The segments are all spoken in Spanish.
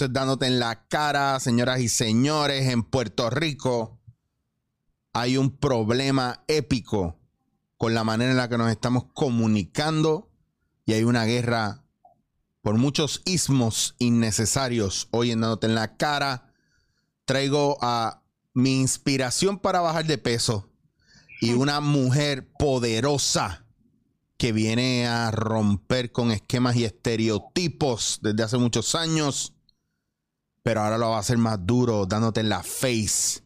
esto es dándote en la cara, señoras y señores, en Puerto Rico hay un problema épico con la manera en la que nos estamos comunicando y hay una guerra por muchos ismos innecesarios. Hoy en dándote en la cara traigo a mi inspiración para bajar de peso y una mujer poderosa que viene a romper con esquemas y estereotipos desde hace muchos años, pero ahora lo va a hacer más duro dándote en la face.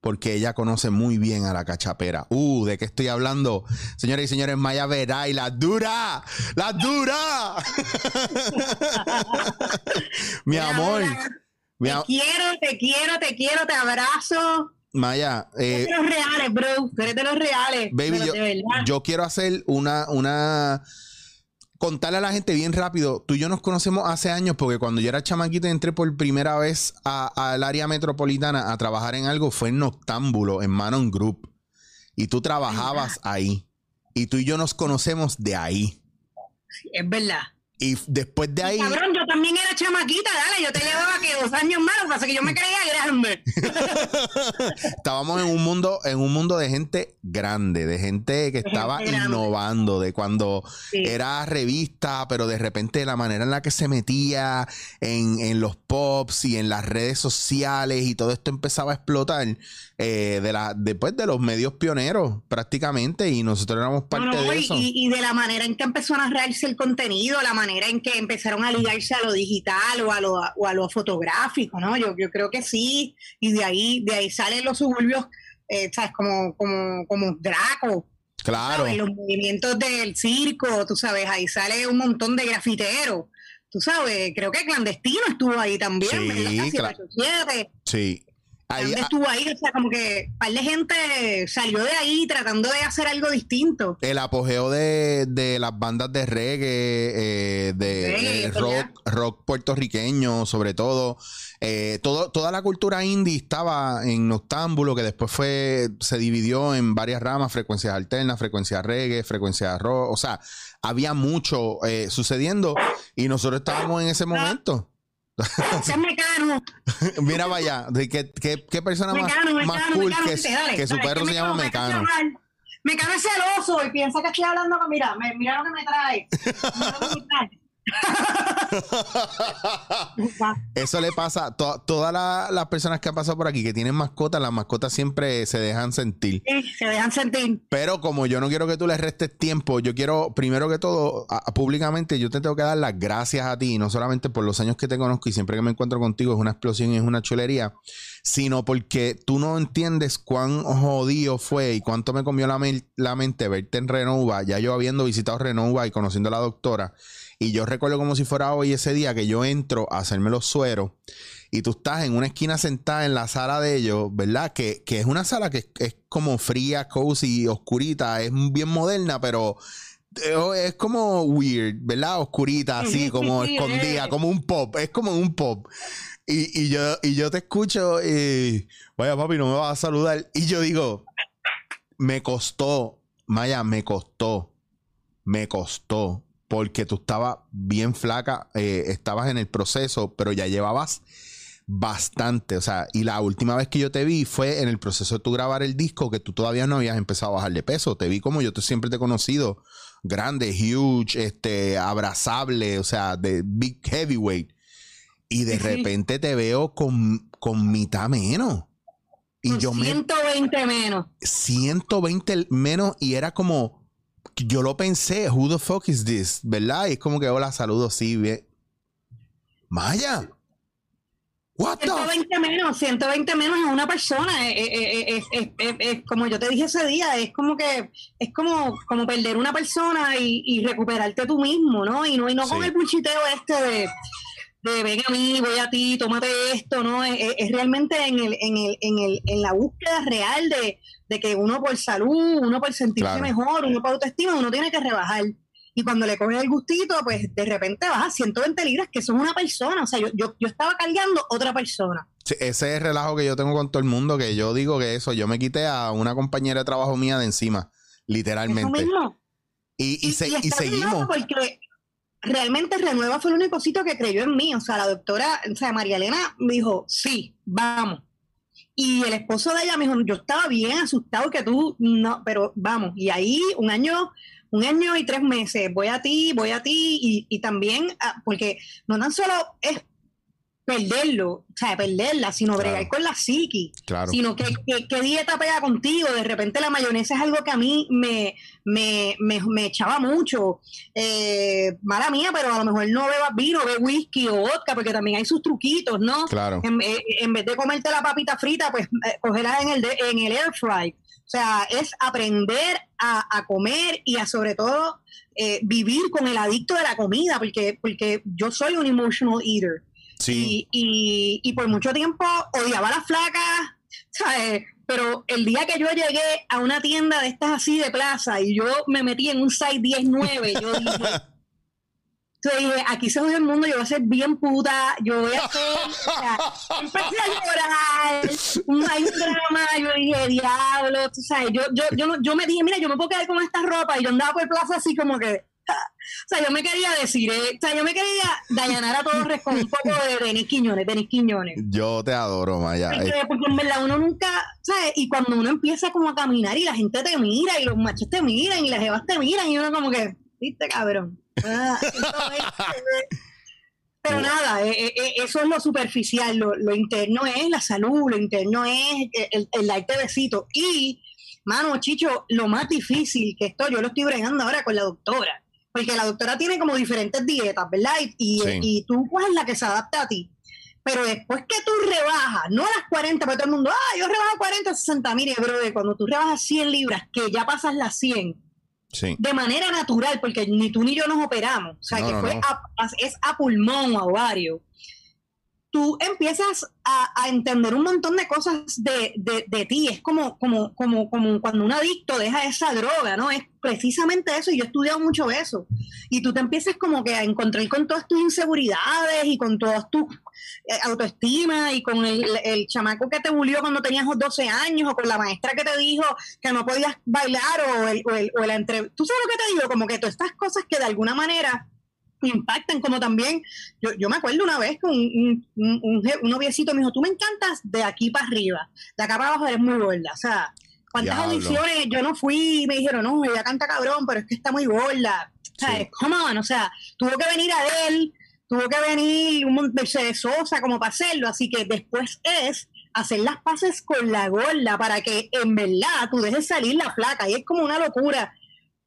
Porque ella conoce muy bien a la cachapera. Uh, ¿de qué estoy hablando? Señores y señores, Maya Veray, la dura, la dura. mi amor. Te quiero, te quiero, te quiero, te abrazo. Maya, Tú eres eh, de los reales, bro. Eres de los reales. Baby, yo, yo quiero hacer una, una. Contarle a la gente bien rápido. Tú y yo nos conocemos hace años porque cuando yo era chamaquito entré por primera vez al área metropolitana a trabajar en algo fue en Noctámbulo, en Manon Group. Y tú trabajabas ahí. Y tú y yo nos conocemos de ahí. Es verdad. Y después de ahí. Cabrón, yo también era chamaquita, dale. Yo te llevaba que dos años más. Lo que pasa que yo me creía grande. estábamos en un mundo, en un mundo de gente grande, de gente que De estaba gente innovando, de cuando Sí. era revista, pero de repente la manera en la que se metía en, en los pops y en las redes sociales y todo esto empezaba a explotar eh, de la, después de los medios pioneros prácticamente y nosotros éramos parte No, no, de y, eso. y- y de la manera en que empezó a narrarse el contenido, la manera en que empezaron a ligarse a lo digital o a lo, o a lo fotográfico, ¿no? Yo, yo creo que sí, y de ahí, de ahí salen los suburbios, eh, ¿sabes? Como, como, como Draco, claro, ¿sabes? Los movimientos del circo, tú sabes, ahí sale un montón de grafiteros. Tú sabes, creo que Clandestino estuvo ahí también, Sí, ¿verdad? claro. 787. sí. Ahí, ah, estuvo ahí, o sea, como que un par de gente salió de ahí tratando de hacer algo distinto. el apogeo de, de las bandas de reggae, eh, de, Reggae, de es rock, rock puertorriqueño, sobre todo. Eh, todo. Toda la cultura indie estaba en Noctámbulo, que después fue, se dividió en varias ramas, frecuencias alternas, frecuencias reggae, frecuencias rock. O sea, había mucho eh, sucediendo y nosotros estábamos en ese momento. Mecano. Mira vaya, de qué, qué, qué persona más, Mecano, más Mecano, cool Mecano, que, dale, que su dale, perro que se llama Mecano. Mecano. Es celoso y piensa que estoy hablando con, mira, me- mira lo que me trae. Mira lo que me trae. Eso le pasa a to- todas la- las personas que han pasado por aquí que tienen mascotas, las mascotas siempre se dejan sentir. Sí, se dejan sentir. Pero como yo no quiero que tú les restes tiempo, yo quiero, primero que todo, a- a- públicamente, yo te tengo que dar las gracias a ti, no solamente por los años que te conozco y siempre que me encuentro contigo es una explosión y es una chulería, sino porque tú no entiendes cuán jodido fue y cuánto me comió la, mel- la mente verte en Renova, ya yo habiendo visitado Renova y conociendo a la doctora. Y yo recuerdo como si fuera hoy ese día que yo entro a hacerme los sueros y tú estás en una esquina sentada en la sala de ellos, ¿verdad? Que, que es una sala que es, es como fría, cozy, oscurita, es bien moderna, pero es como weird, ¿verdad? Oscurita, Sí, así, sí, como sí, escondida, eh. como un pop, es como un pop. Y, y yo, y yo te escucho y, vaya papi, no me vas a saludar. Y yo digo, me costó, Maya, me costó, me costó, porque tú estabas bien flaca, eh, estabas en el proceso, pero ya llevabas bastante, o sea, y la última vez que yo te vi fue en el proceso de tú grabar el disco, que tú todavía no habías empezado a bajar de peso, te vi como yo te, siempre te he conocido, grande, huge, este, abrazable, o sea, de big heavyweight, y de Sí, repente te veo con, con mitad menos. Y Con yo me 120 menos. 120 menos y era como yo lo pensé, who the fuck is this, ¿verdad? Y es como que hola, saludos, sí, bien. Maya. What the f- 120 menos, 120 menos en una persona. Es, es- es- es- es- es como yo te dije ese día, es como que es como, como perder una persona y, y recuperarte tú mismo, ¿no? Y no, y no con Sí. el buchiteo este de, de ven a mí, voy a ti, tómate esto, ¿no? Es, es- es realmente en, el, en, el, en, el, en la búsqueda real de, de que uno por salud, uno por sentirse Claro. mejor, uno por autoestima, uno tiene que rebajar. Y cuando le coges el gustito, pues de repente baja 120 libras, que son una persona. O sea, yo, yo, yo estaba cargando otra persona. Sí, Ese es el relajo que yo tengo con todo el mundo, que yo digo que eso, yo me quité a una compañera de trabajo mía de encima, Eso literalmente. mismo. Y, y, se- y bien, seguimos. Porque realmente Renueva fue el único sitio que creyó en mí. O sea, la doctora, o sea, María Elena me dijo, sí, vamos. Y el esposo de ella me dijo, yo estaba bien asustado que tú, no, pero vamos. Y ahí un año, un año y tres meses, voy a ti, voy a ti, y, y también, ah, porque no tan solo es perderlo, o sea, perderla, sino bregar Claro. con la psiqui Claro. sino que, que, que dieta pega contigo. De repente la mayonesa es algo que a mí me, me, me, me echaba mucho. Eh, mala mía, pero a lo mejor no bebas vino, bebe whisky o vodka, porque también hay sus truquitos, ¿no? Claro. En, eh, en vez de comerte la papita frita, pues eh, cogerla en el, de- en el air fry. O sea, es aprender a, a comer y a sobre todo eh, vivir con el adicto de la comida, porque, porque yo soy un emotional eater. Sí. Y, y, y por mucho tiempo odiaba a las flacas, ¿sabes? Pero el día que yo llegué a una tienda de estas así de plaza y yo me metí en un size 10-9, yo dije, yo dije, aquí se jodió el mundo, yo voy a ser bien puta, yo voy a sea, empecé a llorar, un- hay un drama, yo dije, diablo, tú sabes, yo, yo, yo, no- yo me dije, mira, yo me puedo quedar con esta ropa, y yo andaba por plaza así como que, o sea, yo me quería decir, eh, o sea, yo me quería Dayanara Torres con un poco de Denis Quiñones, Denis Quiñones. Yo te adoro, Maya. Porque, Eh, porque en verdad uno nunca, ¿sabes? Y cuando uno empieza como a caminar y la gente te mira y los machos te miran y las jevas te miran y uno como que, viste cabrón. Ah, pero nada, eh, eh, eh, eso es lo superficial, lo, lo interno es la salud, lo interno es el, el darte besito. Y, mano, Chicho, lo más difícil que esto, yo lo estoy bregando ahora con la doctora, porque la doctora tiene como diferentes dietas, ¿verdad? Y, y, Sí. y tú coges la que se adapta a ti. Pero después que tú rebajas, no a las 40, porque todo el mundo, ah, yo rebajo 40, 60, mire, bro, cuando tú rebajas 100 libras, que ya pasas las 100, sí. de manera natural, porque ni tú ni yo nos operamos, o sea, No, que no, fue no. a- es a pulmón a ovario. Tú empiezas a, entender un montón de cosas de, de- de ti. Es como, como, como, como cuando un adicto deja esa droga, ¿no? Es precisamente eso. Y yo he estudiado mucho eso. Y tú te empiezas como que a encontrar con todas tus inseguridades y con todas tus eh, autoestima y con el, el chamaco que te bulió cuando tenías 12 años o con la maestra que te dijo que no podías bailar o el, o el, o el entre... Tú sabes lo que te digo, como que todas estas cosas que de alguna manera impactan, como también, yo, yo me acuerdo una vez que un, un, un, un noviecito me dijo, tú me encantas de aquí para arriba, de acá para abajo eres muy gorda, o sea, ¿cuántas Diablo. audiciones? Yo no fui y me dijeron, no, ella canta cabrón, pero es que está muy gorda, o sea, Sí. come on, o sea, tuvo que venir a él, tuvo que venir un Mercedes Sosa como para hacerlo, así que después es hacer las paces con la gorda para que en verdad tú dejes salir la placa y es como una locura,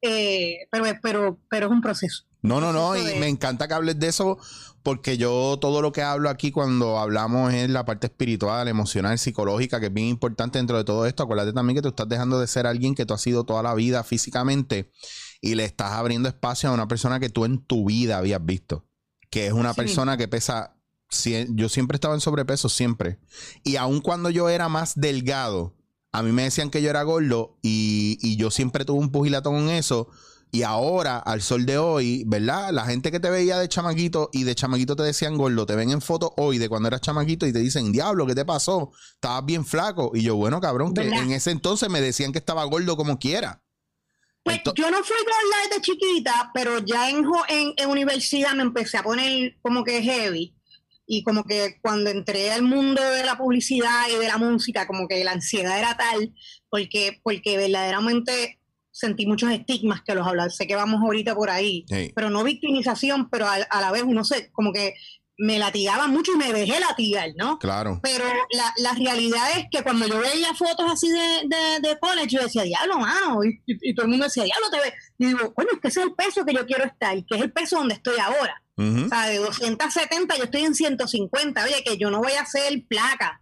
eh, pero, pero, pero es un proceso. No, no, no, y me encanta que hables de eso porque yo todo lo que hablo aquí cuando hablamos es la parte espiritual, emocional, psicológica, que es bien importante dentro de todo esto. Acuérdate también que tú estás dejando de ser alguien que tú has sido toda la vida físicamente y le estás abriendo espacio a una persona que tú en tu vida habías visto, que es una Sí. persona que pesa, yo siempre estaba en sobrepeso, siempre. Y aun cuando yo era más delgado, a mí me decían que yo era gordo y, y yo siempre tuve un pugilato con eso. Y ahora, al sol de hoy, ¿verdad? La gente que te veía de chamaquito y de chamaquito te decían gordo, te ven en fotos hoy de cuando eras chamaquito y te dicen, diablo, ¿qué te pasó? Estabas bien flaco. Y yo, bueno, cabrón, que en ese entonces me decían que estaba gordo como quiera. Pues yo no fui gorda desde chiquita, pero ya en, en universidad me empecé a poner como que heavy. Y como que cuando entré al mundo de la publicidad y de la música, como que la ansiedad era tal, porque, porque verdaderamente sentí muchos estigmas que los hablar. Sé que vamos ahorita por ahí, Sí. pero no victimización, pero a, a la vez uno se, como que me latigaba mucho y me dejé latigar, ¿no? Claro. Pero la, la realidad es que cuando yo veía fotos así de, de, de college, yo decía, diablo, mano, y, y- y todo el mundo decía, diablo, te ve. Y digo, bueno, es que ese es el peso que yo quiero estar, que es el peso donde estoy ahora. O sea, de 270 yo estoy en 150, oye, que yo no voy a hacer placa.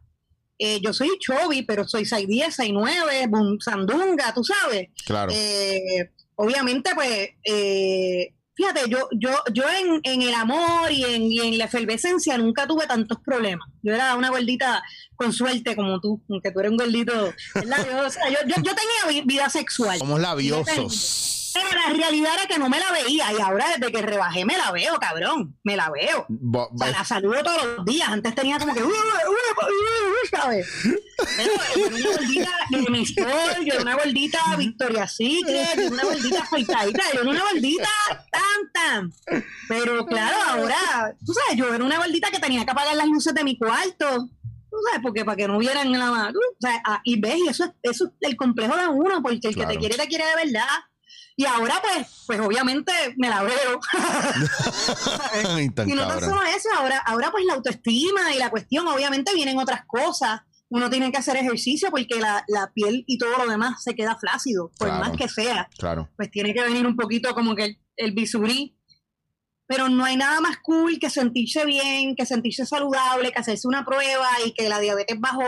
Eh, yo soy chubby, pero soy 6'10, 6'9, bum, sandunga, tú sabes. Claro. Eh, obviamente, pues, eh, fíjate, yo, yo, yo en, en el amor y en, y en la efervescencia nunca tuve tantos problemas. Yo era una gordita con suerte como tú, aunque tú eres un gordito, ¿verdad? Yo, o sea, yo, yo, yo tenía vi- vida sexual. Somos labiosos. Era la realidad era que no me la veía y ahora desde que rebajé me la veo, cabrón, me la veo. Bo- O sea, la saludo todos los días. Antes tenía como que, "Uh, uh, uh", ¿sabes? Pero una gordita de mi Sport, yo era una gordita Victoria Secret, yo era una gordita afeitadita, yo era una gordita tan, tan. Pero claro, ahora, tú sabes, yo era una gordita que tenía que apagar las luces de mi cuarto. Tú sabes, porque para que no vieran la mano. O sea, ah, y ves, y eso es, eso es el complejo de uno, porque el que Claro. te quiere, te quiere de verdad. Y ahora, pues, pues obviamente me la veo. Tan Y no tan solo eso, ahora, ahora pues la autoestima y la cuestión, obviamente vienen otras cosas. Uno tiene que hacer ejercicio porque la, la piel y todo lo demás se queda flácido, por Claro. más que sea. Claro. Pues tiene que venir un poquito como que el, el bisurí. Pero no hay nada más cool que sentirse bien, que sentirse saludable, que hacerse una prueba y que la diabetes bajó,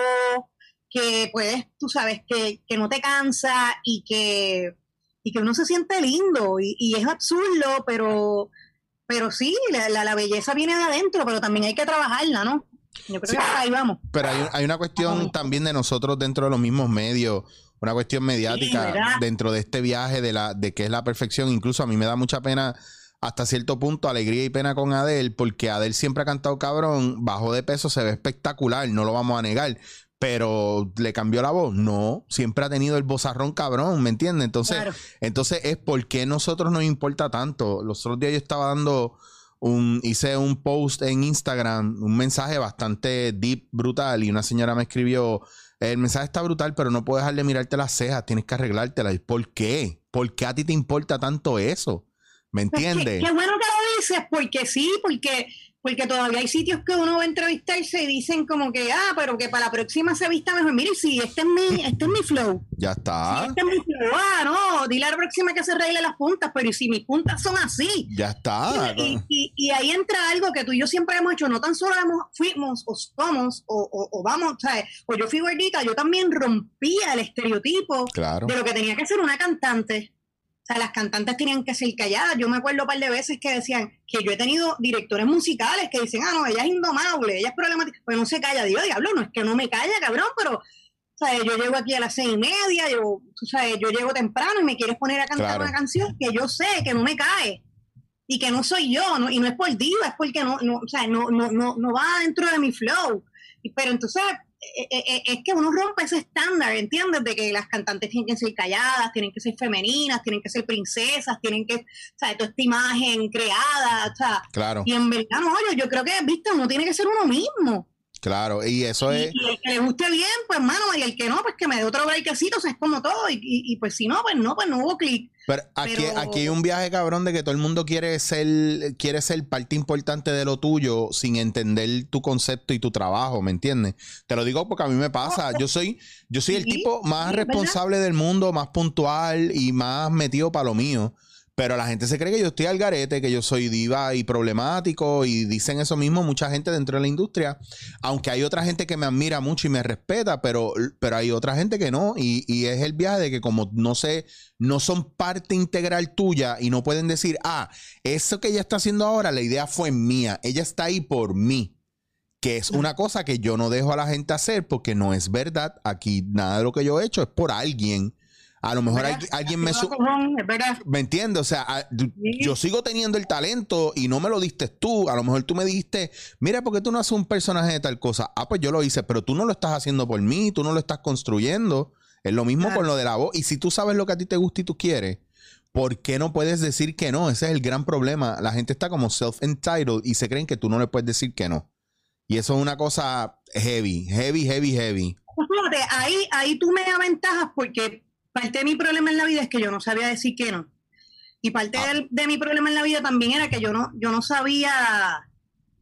que puedes, tú sabes, que, que no te cansa y que, y que uno se siente lindo. Y, y es absurdo, pero, pero sí, la, la, la belleza viene de adentro, pero también hay que trabajarla, ¿no? Yo creo Sí. que ahí vamos. Pero hay, hay una cuestión también de nosotros dentro de los mismos medios, una cuestión mediática dentro de este viaje de la de que es la perfección. Incluso a mí me da mucha pena hasta cierto punto, alegría y pena con Adele, porque Adele siempre ha cantado cabrón, bajó de peso, se ve espectacular, no lo vamos a negar. Pero le cambió la voz. No, siempre ha tenido el bozarrón cabrón, ¿me entiendes? Entonces, Claro. entonces es porque nosotros nos importa tanto. Los otros días yo estaba dando un, hice un post en Instagram, un mensaje bastante deep, brutal, y una señora me escribió, el mensaje está brutal, pero no puedo dejar de mirarte las cejas, tienes que arreglártelas. ¿Y ¿Por qué? ¿Por qué a ti te importa tanto eso? ¿Me Pues qué- entiendes? Qué, bueno que lo dices, porque sí, porque, porque todavía hay sitios que uno va a entrevistarse y dicen como que, ah, pero que para la próxima se vista mejor. Mire, sí, este es mi, este es mi flow. Ya Sí, está, este es mi flow. Ah, no, dile a la próxima que se arregle las puntas, pero ¿y si mis puntas son así? ya está. Y, y- y ahí entra algo que tú y yo siempre hemos hecho, no tan solo hemos, fuimos o somos o, o- o vamos, ¿sabes? O yo fui gordita, yo también rompía el estereotipo Claro. de lo que tenía que ser una cantante. Sea, las cantantes tenían que ser calladas. Yo me acuerdo un par de veces que decían que yo he tenido directores musicales que dicen, ah, no, ella es indomable, ella es problemática. Pues no se calla. Digo, diablo, no es que no me calla, cabrón, pero, ¿sabes? Yo llego aquí a las seis y media, yo, sabes, yo llego temprano y me quieres poner a cantar Claro. una canción que yo sé que no me cae y que no soy yo, ¿no? y no es por diva, es porque no, no, o sea, no, no, no, no va dentro de mi flow. Pero entonces es que uno rompe ese estándar, ¿entiendes? De que las cantantes tienen que ser calladas, tienen que ser femeninas, tienen que ser princesas, tienen que, o sea, toda esta imagen creada, o sea, Claro, y en verdad, no, yo, yo creo que, viste, uno tiene que ser uno mismo. claro. Y eso Y, es. y el que le guste bien, pues, mano, y el que no, pues que me dé otro breakcito, o sea, es como todo. Y, y, y, pues si no, pues no, pues no hubo clic. Pero aquí, Pero- aquí hay un viaje cabrón de que todo el mundo quiere ser, quiere ser parte importante de lo tuyo sin entender tu concepto y tu trabajo, ¿me entiendes? Te lo digo porque a mí me pasa. Yo soy, yo soy el tipo más responsable del mundo, más puntual y más metido para lo mío. Pero la gente se cree que yo estoy al garete, que yo soy diva y problemático, y dicen eso mismo mucha gente dentro de la industria. Aunque hay otra gente que me admira mucho y me respeta, pero, pero hay otra gente que no. Y, y es el viaje de que como no sé, no son parte integral tuya y no pueden decir, ah, eso que ella está haciendo ahora, la idea fue mía. Ella está ahí por mí. Que es una cosa que yo no dejo a la gente hacer porque no es verdad. Aquí nada de lo que yo he hecho es por alguien. A lo mejor alguien, alguien me... Cojón. ¿Me entiendes? O sea, a- du- Sí. yo sigo teniendo el talento y no me lo diste tú. A lo mejor tú me dijiste, mira, ¿por qué tú no haces un personaje de tal cosa? Ah, pues yo lo hice, pero tú no lo estás haciendo por mí, tú no lo estás construyendo. Es lo mismo Claro. con lo de la voz. Y si tú sabes lo que a ti te gusta y tú quieres, ¿por qué no puedes decir que no? Ese es el gran problema. La gente está como self-entitled y se creen que tú no le puedes decir que no. Y eso es una cosa heavy, heavy, heavy, heavy. Ahí, ahí tú me aventajas porque parte de mi problema en la vida es que yo no sabía decir que no. Y parte Ah. de mi problema en la vida también era que yo no, yo no sabía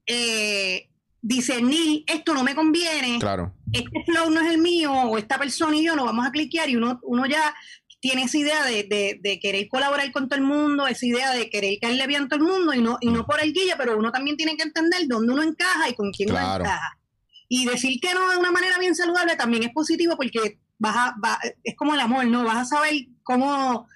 eh, discernir, esto no me conviene, Claro, este flow no es el mío, o esta persona y yo no vamos a cliquear y uno, uno ya tiene esa idea de, de- de querer colaborar con todo el mundo, esa idea de querer caerle bien a todo el mundo y no, y no por el guilla, pero uno también tiene que entender dónde uno encaja y con quién Claro. uno encaja. Y decir que no de una manera bien saludable también es positivo porque vas a, va- es como el amor, ¿no? Vas a saber cómo,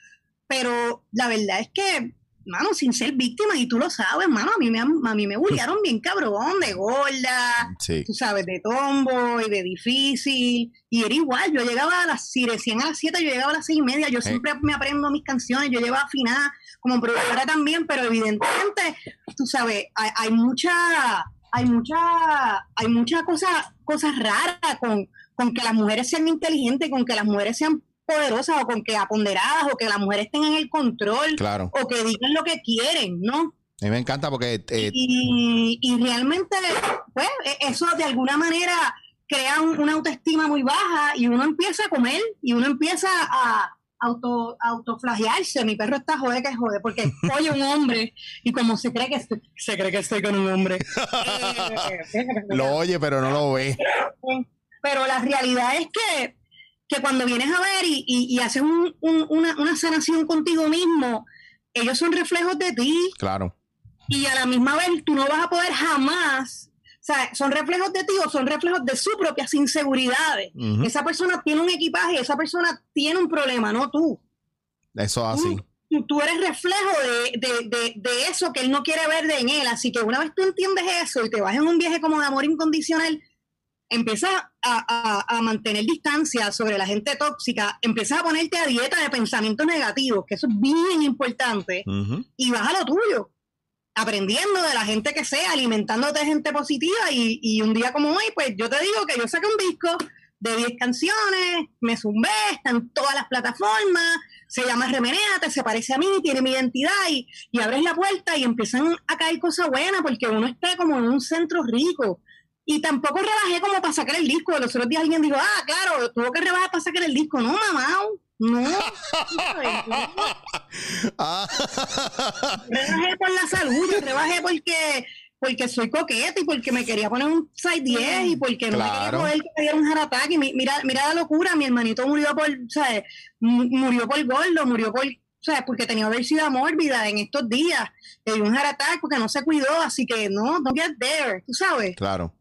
pero la verdad es que mano, sin ser víctima, y tú lo sabes, mano, a mí me, a mí me bullearon bien cabrón, de gorda, Sí. tú sabes, de tombo y de difícil, y era igual, yo llegaba a las, si decían a las 7, yo llegaba a las seis y media, yo Sí. siempre me aprendo mis canciones, yo llevaba afinada como productora también, pero evidentemente, tú sabes, hay, hay mucha, hay mucha, hay muchas cosas, cosas raras con, con que las mujeres sean inteligentes, con que las mujeres sean poderosas o con que aponderadas o que las mujeres tengan el control Claro. o que digan lo que quieren, ¿no? A mí me encanta porque eh, y, y realmente, pues, e- eso de alguna manera crea un- una autoestima muy baja y uno empieza a comer y uno empieza a auto, autoflagearse. Mi perro está jode que jode porque oye un hombre y como se cree que estoy, se cree que estoy con un hombre. Eh, lo oye, pero no lo ve. pero la realidad es que, que cuando vienes a ver y, y- y haces un- un- una, una sanación contigo mismo, ellos son reflejos de ti Claro. y a la misma vez tú no vas a poder jamás, o sea, son reflejos de ti o son reflejos de sus propias inseguridades. Esa persona tiene un equipaje, esa persona tiene un problema, no tú. Eso así. Tú, tú eres reflejo de, de- de- de eso que él no quiere ver de en él. Así que una vez tú entiendes eso y te vas en un viaje como de amor incondicional, empiezas a, a- a mantener distancia sobre la gente tóxica, empiezas a ponerte a dieta de pensamientos negativos, que eso es bien importante y vas a lo tuyo, aprendiendo de la gente que sea, alimentándote de gente positiva y, y un día como hoy, pues yo te digo que yo saqué un disco de 10 canciones, me zumbé, está en todas las plataformas, se llama Remenéate, se parece a mí, tiene mi identidad y, y abres la puerta y empiezan a caer cosas buenas porque uno está como en un centro rico. Y tampoco rebajé como para sacar el disco. Los otros días alguien dijo, ah, claro, tuvo que rebajar para sacar el disco. No, mamá, no. No. Ah. rebajé por la salud, yo rebajé porque, porque soy coqueta y porque me quería poner un 610 y porque no me Claro. quería poder que me diera un heart attack. Y mi- mira, mira la locura, mi hermanito murió por, ¿sabes? Mu- Murió por gordo, murió por, ¿sabes? Porque tenía obesidad mórbida en estos días. Le dio un heart attack porque no se cuidó, así que no, don't get there, tú sabes. claro.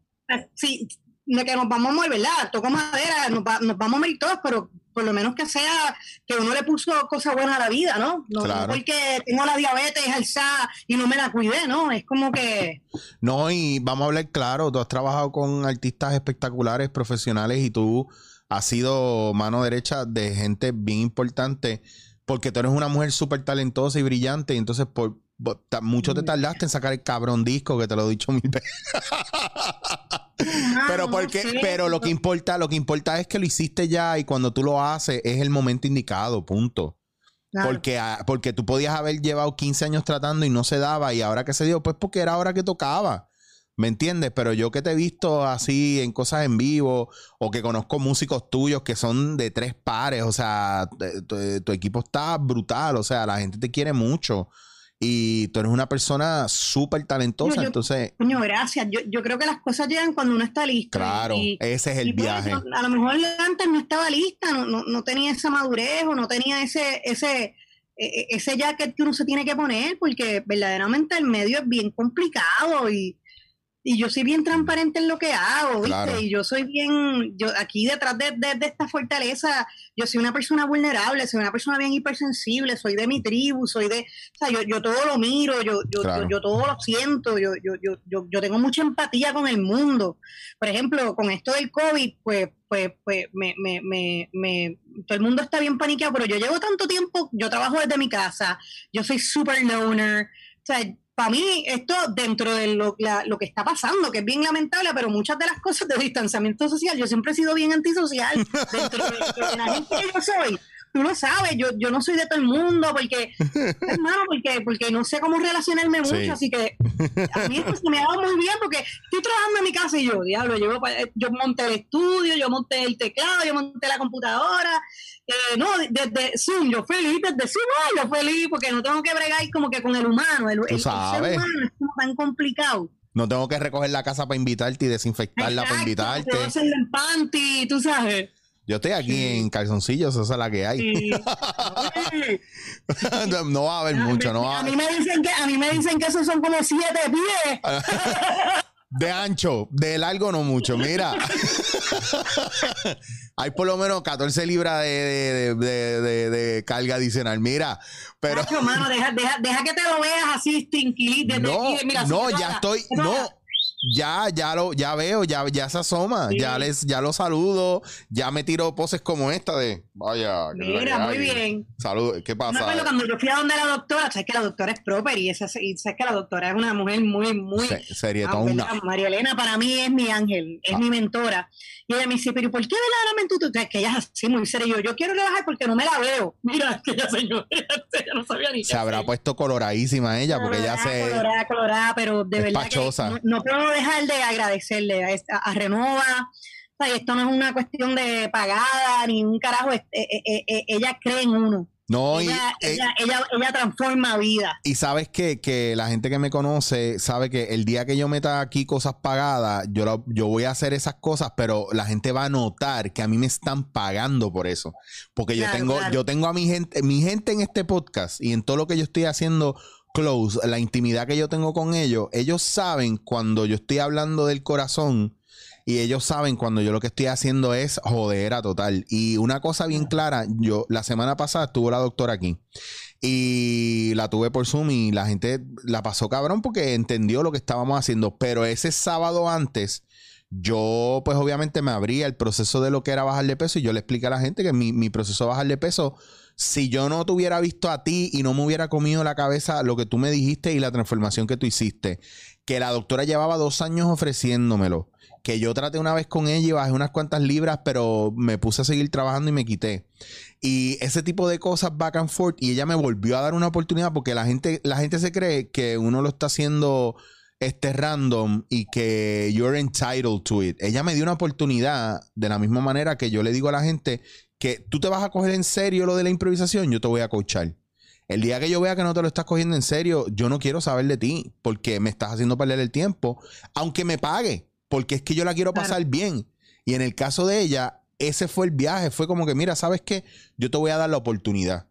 Sí, de que nos vamos a morir, ¿verdad? Toco madera, nos, va- nos vamos a morir todos, pero por lo menos que sea que uno le puso cosas buenas a la vida, ¿no? No, no Claro. porque tengo la diabetes alzada y no me la cuidé, ¿no? Es como que... No, y vamos a hablar claro, tú has trabajado con artistas espectaculares, profesionales, y tú has sido mano derecha de gente bien importante, porque tú eres una mujer súper talentosa y brillante, y entonces por, mucho te tardaste en sacar el cabrón disco, que te lo he dicho mil veces. pero ah, no porque, sé, pero lo que importa, lo que importa es que lo hiciste ya, y cuando tú lo haces, es el momento indicado, punto. claro. Porque, ah, porque tú podías haber llevado 15 años tratando y no se daba, y ahora que se dio, pues porque era hora que tocaba. ¿Me entiendes? Pero yo que te he visto así en cosas en vivo, o que conozco músicos tuyos que son de tres pares, o sea, tu, tu equipo está brutal, o sea, la gente te quiere mucho. Y tú eres una persona súper talentosa, yo- entonces, Coño, gracias. Yo, yo creo que las cosas llegan cuando uno está listo. claro, Y- ese es el y pues, viaje. yo a lo mejor antes no estaba lista, no, no, no tenía esa madurez o no tenía ese, ese, e- ese jacket que uno se tiene que poner, porque verdaderamente el medio es bien complicado y, y yo soy bien transparente en lo que hago, ¿viste? Claro. Y yo soy bien, yo aquí detrás de, de- de esta fortaleza, yo soy una persona vulnerable, soy una persona bien hipersensible, soy de mi tribu, soy de, o sea, yo, yo todo lo miro, yo, yo, Claro. yo, yo todo lo siento, yo, yo, yo, yo, yo tengo mucha empatía con el mundo. Por ejemplo, con esto del COVID, pues, pues, pues, me, me, me, me- todo el mundo está bien paniqueado, pero yo llevo tanto tiempo, yo trabajo desde mi casa, yo soy super loner, o sea, para mí esto dentro de lo, lo que está pasando, que es bien lamentable, pero muchas de las cosas de distanciamiento social, yo siempre he sido bien antisocial dentro de, de la gente que yo soy. Tú lo sabes, yo, yo no soy de todo el mundo porque, hermano, porque, porque no sé cómo relacionarme mucho, Sí. así que a mí esto se me ha dado muy bien porque estoy trabajando en mi casa y yo, diablo, yo monté el estudio, yo monté el teclado, yo monté la computadora, eh, no, desde Zoom, yo feliz, desde Zoom, yo feliz porque no tengo que bregar como que con el humano, el, el- el ser humano es como tan complicado. No tengo que recoger la casa para invitarte y desinfectarla para invitarte. hacer en panty, tú sabes. Yo estoy aquí Sí. en calzoncillos, esa es la que hay. No va a haber mucho, no va a a mí me dicen que a mí me dicen que esos son como siete pies. De ancho, de largo no mucho. Mira, hay por lo menos 14 libras de, de- de- de- carga adicional. Mira, Pero Nacho, mano, deja, deja, deja que te lo veas así, stinky. no, aquí, mira, no, ya estoy, no. Ya, ya lo, ya veo, ya, ya se asoma, Sí. ya les, ya lo saludo, ya me tiro poses como esta de, vaya, es Mira, muy bien. Saludos, ¿qué pasa? acuerdo cuando yo fui a donde la doctora, sabes que la doctora es proper y, esa, y sabes que la doctora es una mujer muy, muy... Se- Ah, serietona. ¿verdad? María Elena para mí es mi ángel, es Ah. mi mentora. Y ella me dice, pero ¿por qué verdaderamente tú crees que ella es así muy seria? Yo, yo quiero rebajar porque no me la veo. Mira, que ella señora, ella no sabía ni Se qué hacer. puesto coloradísima ella, porque ella Colorada, se... Colorada, colorada, pero de es verdad pachosa. que no, no puedo dejar de agradecerle a, esta- a Renova. O sea, esto no es una cuestión de pagada ni un carajo. es- eh, eh, eh, ella cree en uno. No, y, ella, eh, ella, ella, ella transforma vida. y sabes que, que la gente que me conoce sabe que el día que yo meta aquí cosas pagadas, yo, yo voy a hacer esas cosas, pero la gente va a notar que a mí me están pagando por eso. Porque yo Claro, tengo, claro. yo tengo a mi gente, mi gente en este podcast y en todo lo que yo estoy haciendo close, la intimidad que yo tengo con ellos, ellos saben cuando yo estoy hablando del corazón y ellos saben cuando yo lo que estoy haciendo es jodera total. Y una cosa bien clara, yo la semana pasada estuvo la doctora aquí y la tuve por Zoom y la gente la pasó cabrón porque entendió lo que estábamos haciendo. Pero ese sábado antes, yo pues obviamente me abría el proceso de lo que era bajar de peso y yo le expliqué a la gente que mi, mi proceso de bajar de peso, si yo no te hubiera visto a ti y no me hubiera comido la cabeza lo que tú me dijiste y la transformación que tú hiciste, que la doctora llevaba dos años ofreciéndomelo, que yo traté una vez con ella y bajé unas cuantas libras, pero me puse a seguir trabajando y me quité. Y ese tipo de cosas back and forth y ella me volvió a dar una oportunidad porque la gente, la gente se cree que uno lo está haciendo este random y que you're entitled to it. Ella me dio una oportunidad de la misma manera que yo le digo a la gente que tú te vas a coger en serio lo de la improvisación, yo te voy a coachar. El día que yo vea que no te lo estás cogiendo en serio, yo no quiero saber de ti porque me estás haciendo perder el tiempo, aunque me pague, porque es que yo la quiero Claro. pasar bien. Y en el caso de ella, ese fue el viaje, fue como que, mira, ¿sabes qué? Yo te voy a dar la oportunidad.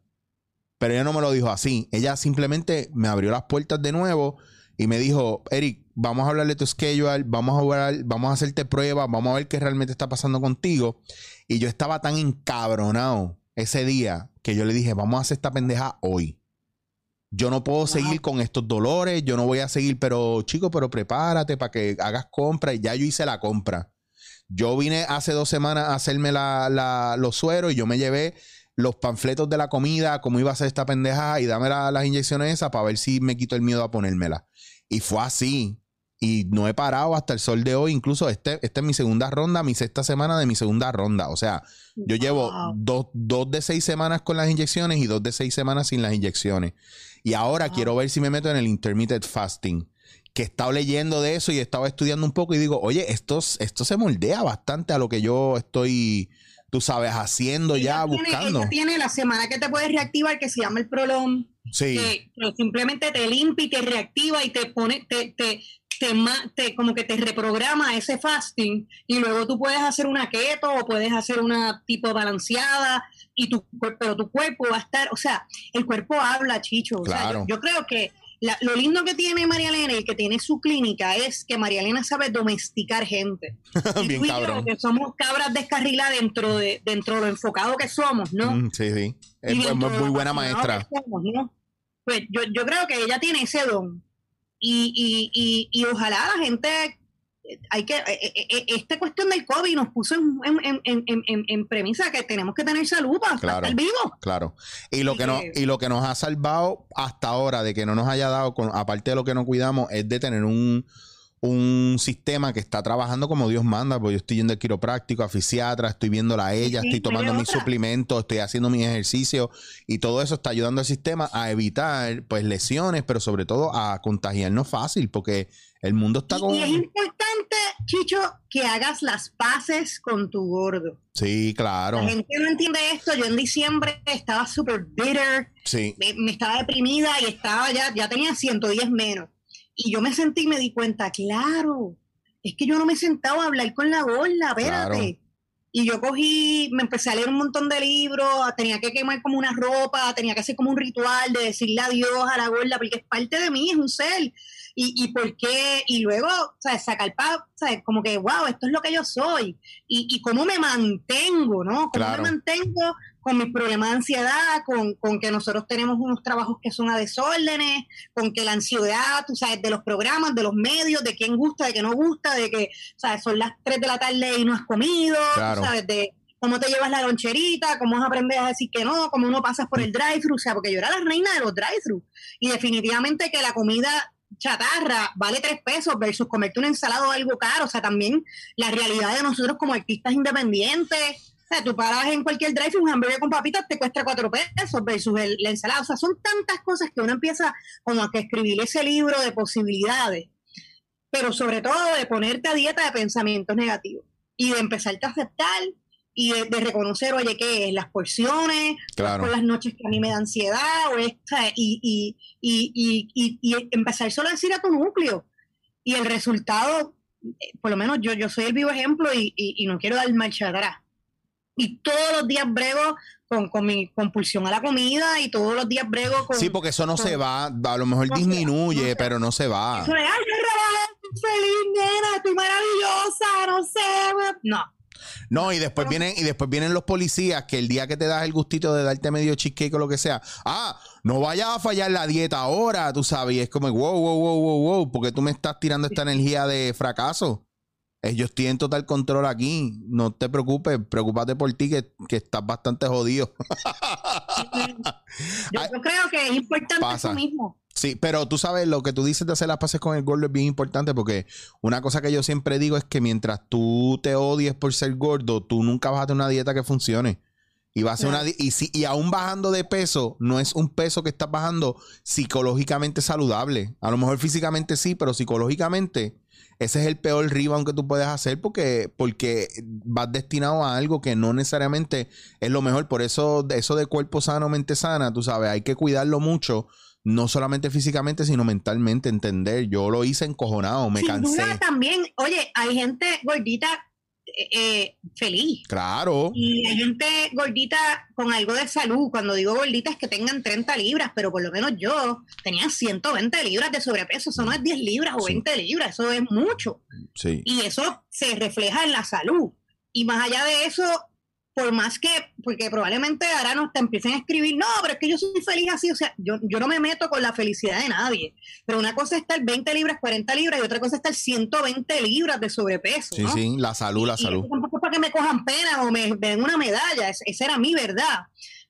Pero ella no me lo dijo así. Ella simplemente me abrió las puertas de nuevo y me dijo, Eric, vamos a hablar de tu schedule, vamos a hablar, vamos a hacerte pruebas, vamos a ver qué realmente está pasando contigo. Y yo estaba tan encabronado ese día que yo le dije, vamos a hacer esta pendeja hoy. Yo no puedo seguir con estos dolores, yo no voy a seguir, pero chico, pero prepárate para que hagas compra. Y ya yo hice la compra. Yo vine hace dos semanas a hacerme la, la- los sueros y yo me llevé los panfletos de la comida, cómo iba a ser esta pendeja y dame la- las inyecciones esas para ver si me quito el miedo a ponérmela. Y fue así. Y no he parado hasta el sol de hoy. Incluso este, esta es mi segunda ronda, mi sexta semana de mi segunda ronda. O sea, yo llevo dos, dos de seis semanas con las inyecciones y dos de seis semanas sin las inyecciones. Y ahora Wow. quiero ver si me meto en el intermittent fasting. Que he estado leyendo de eso y he estado estudiando un poco y digo, oye, esto, esto se moldea bastante a lo que yo estoy, tú sabes, haciendo ya, Ella tiene- buscando. ella tiene la semana que te puedes reactivar que se llama el prolong, Sí, que, que simplemente te limpia y te reactiva y te pone, te, te, te, te- como que te reprograma ese fasting y luego tú puedes hacer una keto o puedes hacer una tipo balanceada y tu pero tu cuerpo va a estar, o sea, el cuerpo habla, chicho. O sea, Claro. yo, yo creo que la- lo lindo que tiene María Elena y que tiene su clínica es que María Elena sabe domesticar gente. Y bien tú y yo, que somos cabras descarriladas dentro de, dentro de lo enfocado que somos, ¿no? Mm, sí, sí. Es, es muy buena maestra. somos, ¿no? Pues yo, yo creo que ella tiene ese don. Y, y, y, y ojalá la gente. eh, Hay que. eh, eh, Esta cuestión del COVID nos puso en, en, en, en, premisa que tenemos que tener salud para, Claro. estar vivos. Claro. Y lo Así que nos, que- y lo que nos ha salvado hasta ahora de que no nos haya dado, con, aparte de lo que no cuidamos, es de tener un, un sistema que está trabajando como Dios manda, porque yo estoy yendo al quiropráctico, a fisiatra, estoy viéndola a ella, Sí, estoy tomando mis otra. suplementos, estoy haciendo mis ejercicios y todo eso está ayudando al sistema a evitar pues lesiones, pero sobre todo a contagiarnos fácil, porque el mundo está Y, con... y es importante, Chicho, que hagas las paces con tu gordo. Sí, claro. La gente no entiende esto. Yo en diciembre estaba súper bitter. Sí, me, me estaba deprimida y estaba ya, ya tenía 110 menos. Y yo me sentí y me di cuenta, claro, es que yo no me he sentado a hablar con la gorda, espérate. Claro. Y yo cogí, me empecé a leer un montón de libros, tenía que quemar como una ropa, tenía que hacer como un ritual de decirle adiós a la gorda, porque es parte de mí, es un ser. Y, y por qué, y luego, ¿sabes? Sacar pa, ¿sabes? Como que, wow, esto es lo que yo soy. Y, y cómo me mantengo, ¿no? Cómo Claro. me mantengo con mis problemas de ansiedad, con, con, que nosotros tenemos unos trabajos que son a desórdenes, con que la ansiedad, tú sabes, de los programas, de los medios, de quién gusta, de qué no gusta, de que, sabes, son las 3 de la tarde y no has comido, sabes, de cómo te llevas la loncherita, cómo vas a aprender a decir que no, cómo uno pasas por el drive-thru, o sea, porque yo era la reina de los drive-thru. Y definitivamente que la comida chatarra vale tres pesos versus comerte una ensalada o algo caro, o sea, también la realidad de nosotros como artistas independientes, o sea, tú paras en cualquier drive un hamburger con papitas te cuesta cuatro pesos versus la ensalada. O sea, son tantas cosas que uno empieza como a que escribir ese libro de posibilidades, pero sobre todo de ponerte a dieta de pensamientos negativos y de empezarte a aceptar y de, reconocer, oye, ¿qué es? Las porciones, claro. por las noches que a mí me da ansiedad, o esta, y, y, y, y, empezar solo a decir a tu núcleo. Y el resultado, eh, por lo menos yo, yo soy el vivo ejemplo y, no quiero dar marcha atrás y todos los días brego con, con, mi compulsión a la comida y todos los días brego con... Sí, porque eso no se va, a lo mejor disminuye, pero no se va. Eso es, ay, feliz, nena, estoy maravillosa, no sé, no. No, y después vienen, y después vienen los policías que el día que te das el gustito de darte medio cheesecake o lo que sea, ah, no vayas a fallar la dieta ahora, tú sabes, y es como, wow, wow, wow, wow, wow, porque tú me estás tirando esta energía de fracaso. Ellos tienen total control aquí. No te preocupes, preocúpate por ti que, estás bastante jodido. yo, creo que es importante eso mismo. Sí, pero tú sabes, lo que tú dices de hacer las paces con el gordo es bien importante porque una cosa que yo siempre digo es que mientras tú te odies por ser gordo, tú nunca vas a tener una dieta que funcione. Y va a ser una y si y aún bajando de peso, no es un peso que estás bajando psicológicamente saludable. A lo mejor físicamente sí, pero psicológicamente ese es el peor rebound que tú puedes hacer porque, porque vas destinado a algo que no necesariamente es lo mejor. Por eso, eso de cuerpo sano, mente sana, tú sabes, hay que cuidarlo mucho. No solamente físicamente, sino mentalmente, entender. Yo lo hice encojonado, me cansé. también, oye, hay gente gordita eh, eh, feliz. Claro. Y hay gente gordita con algo de salud. Cuando digo gordita es que tengan 30 libras, pero por lo menos yo tenía 120 libras de sobrepeso. Eso no es 10 libras o 20 libras, eso es mucho. Sí. Y eso se refleja en la salud. Y más allá de eso, por más que, porque probablemente ahora nos te empiecen a escribir, no, pero es que yo soy feliz así, o sea, yo, yo no me meto con la felicidad de nadie, pero una cosa es estar 20 libras, 40 libras y otra cosa es estar 120 libras de sobrepeso. Sí, sí, la salud, la salud. tampoco es para que me cojan pena o me den una medalla, esa era mi verdad.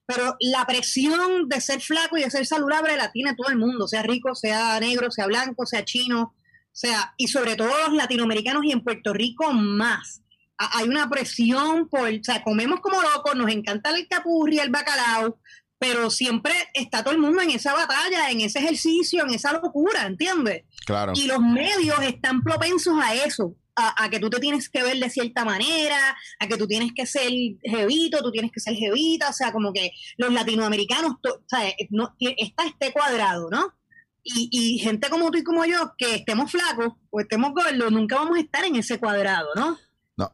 Pero la presión de ser flaco y de ser saludable la tiene todo el mundo, sea rico, sea negro, sea blanco, sea chino, sea, y sobre todo los latinoamericanos y en Puerto Rico más hay una presión por, o sea, comemos como locos, nos encanta el capurri, el bacalao, pero siempre está todo el mundo en esa batalla, en ese ejercicio, en esa locura, ¿entiendes? Claro. Y los medios están propensos a eso, a, que tú te tienes que ver de cierta manera, a que tú tienes que ser jevito, tú tienes que ser jevita, o sea, como que los latinoamericanos, o sea, no, está este cuadrado, ¿no? Y, y, gente como tú y como yo, que estemos flacos o estemos gordos, nunca vamos a estar en ese cuadrado, ¿no?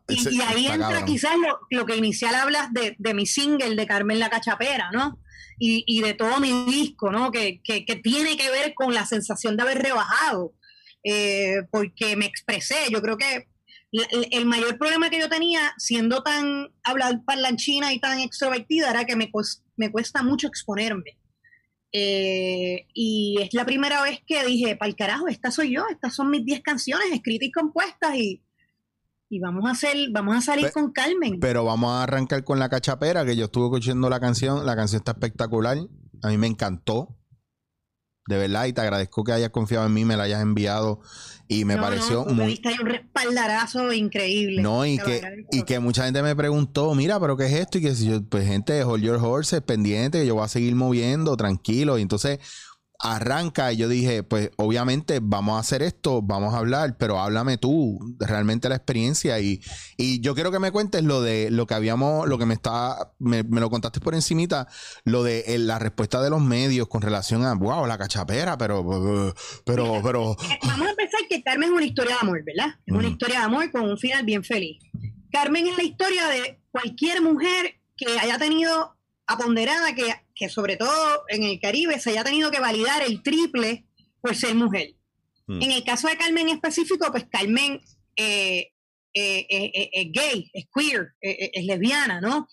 Y, ahí entra quizás lo, que inicial hablas de, mi single de Carmen la Cachapera, ¿no? Y, de todo mi disco, ¿no? Que, tiene que ver con la sensación de haber rebajado, eh, porque me expresé. Yo creo que el, mayor problema que yo tenía, siendo tan hablar parlanchina y tan extrovertida, era que me, me cuesta mucho exponerme. Eh, y es la primera vez que dije, para el carajo, esta soy yo, estas son mis 10 canciones escritas y compuestas y y vamos a hacer, vamos a salir con Carmen. Pero vamos a arrancar con la cachapera, que yo estuve escuchando la canción, la canción está espectacular, a mí me encantó. De verdad, y te agradezco que hayas confiado en mí, me la hayas enviado y me pareció no, muy. un respaldarazo increíble. No, y que, y que mucha gente me preguntó, mira, pero ¿qué es esto? Y que si yo, pues gente, hold your horses, pendiente, que yo voy a seguir moviendo, tranquilo. Y entonces, arranca y yo dije, pues obviamente vamos a hacer esto, vamos a hablar, pero háblame tú realmente la experiencia y, y yo quiero que me cuentes lo de lo que habíamos, lo que me está, me, lo contaste por encimita, lo de eh, la respuesta de los medios con relación a, wow, la cachapera, pero, pero, pero... Vamos a empezar que Carmen es una historia de amor, ¿verdad? Es una historia de amor con un final bien feliz. Carmen es la historia de cualquier mujer que haya tenido aponderada que, que sobre todo en el Caribe se haya tenido que validar el triple por ser mujer. Hmm. En el caso de Carmen en específico, pues Carmen eh, eh, eh, es gay, es queer, es lesbiana, ¿no?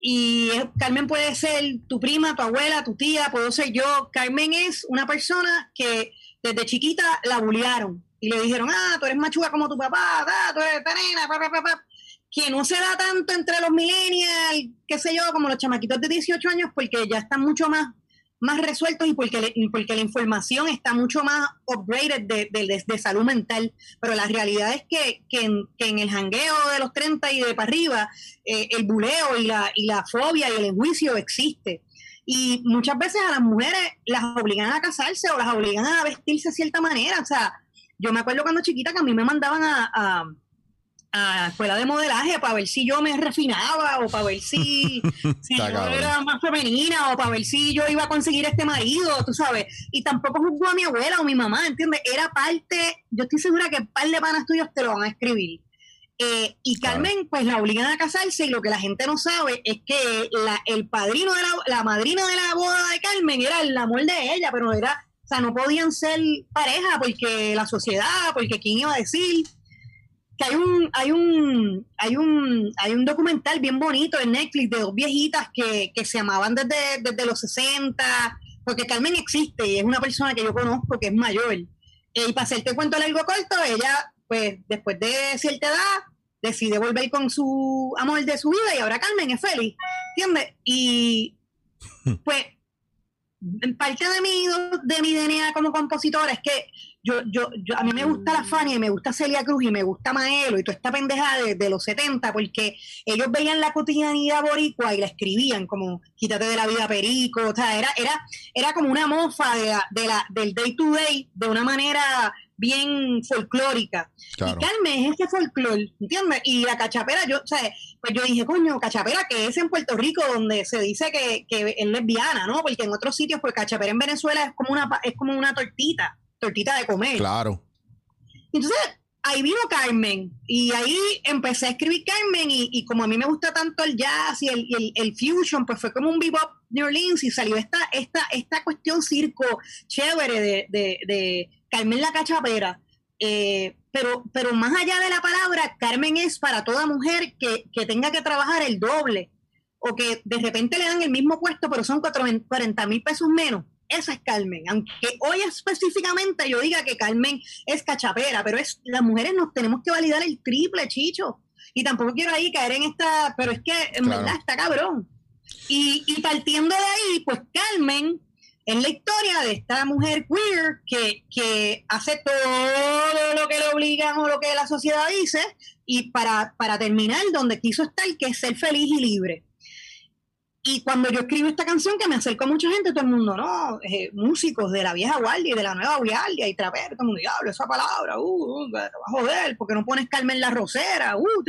Y Carmen puede ser tu prima, tu abuela, tu tía, puedo ser yo. Carmen es una persona que desde chiquita la bullearon y le dijeron, ah, tú eres machuga como tu papá, ah, tú eres nena, papá, papá. Que no se da tanto entre los millennials, qué sé yo, como los chamaquitos de 18 años, porque ya están mucho más más resueltos y porque, porque la información está mucho más upgraded de, salud mental. Pero la realidad es que, en, el jangueo de los 30 y de para arriba, eh, el buleo y la, y la fobia y el enjuicio existe. Y muchas veces a las mujeres las obligan a casarse o las obligan a vestirse de cierta manera. O sea, yo me acuerdo cuando chiquita que a mí me mandaban a a escuela de modelaje para ver si yo me refinaba o para ver si, si yo era más femenina o para ver si yo iba a conseguir este marido, tú sabes. Y tampoco juzgó a mi abuela o mi mamá, ¿entiendes? Era parte, yo estoy segura que un par de panas tuyos te lo van a escribir. Eh, y Carmen, pues la obligan a casarse y lo que la gente no sabe es que la, el padrino de la, la madrina de la boda de Carmen era el amor de ella, pero era, o sea, no podían ser pareja porque la sociedad, porque quién iba a decir que hay un, hay un, hay un, hay un documental bien bonito en Netflix de dos viejitas que, se amaban desde, desde los 60, porque Carmen existe y es una persona que yo conozco que es mayor. Eh, y para hacerte cuento largo corto, ella, pues, después de cierta edad, decide volver con su amor de su vida y ahora Carmen es feliz, ¿entiendes? Y pues parte de mi, de mi DNA como compositora es que yo, yo, yo, a mí me gusta la Fania y me gusta Celia Cruz y me gusta Maelo y toda esta pendeja de, los 70 porque ellos veían la cotidianidad boricua y la escribían como quítate de la vida perico, o sea, era, era, era como una mofa de de la, del day to day de una manera bien folclórica. Y Carmen es ese folclore, ¿entiendes? Y la cachapera, yo, o sea, pues yo dije, coño, cachapera, que es en Puerto Rico donde se dice que, que es lesbiana, ¿no? Porque en otros sitios, pues cachapera en Venezuela es como una, es como una tortita, tortita de comer. Claro. Entonces, ahí vino Carmen y ahí empecé a escribir Carmen y, como a mí me gusta tanto el jazz y el, el, fusion, pues fue como un bebop New Orleans y salió esta, esta, esta cuestión circo chévere de, de, de Carmen la cachapera. Eh, pero, pero más allá de la palabra, Carmen es para toda mujer que, que, tenga que trabajar el doble o que de repente le dan el mismo puesto, pero son 40 mil pesos menos. Esa es Carmen. Aunque hoy específicamente yo diga que Carmen es cachapera, pero es las mujeres nos tenemos que validar el triple, chicho. Y tampoco quiero ahí caer en esta, pero es que en verdad está cabrón. Y, y partiendo de ahí, pues Carmen es la historia de esta mujer queer que, que hace todo lo que le obligan o lo que la sociedad dice y para, para terminar donde quiso estar, que es ser feliz y libre. Y cuando yo escribo esta canción, que me acercó a mucha gente, todo el mundo, no, eh, músicos de la vieja guardia y de la nueva guardia y trapero, todo el mundo, diablo, esa palabra, uh, uh, te a joder, porque no pones Carmen la Rosera, uh,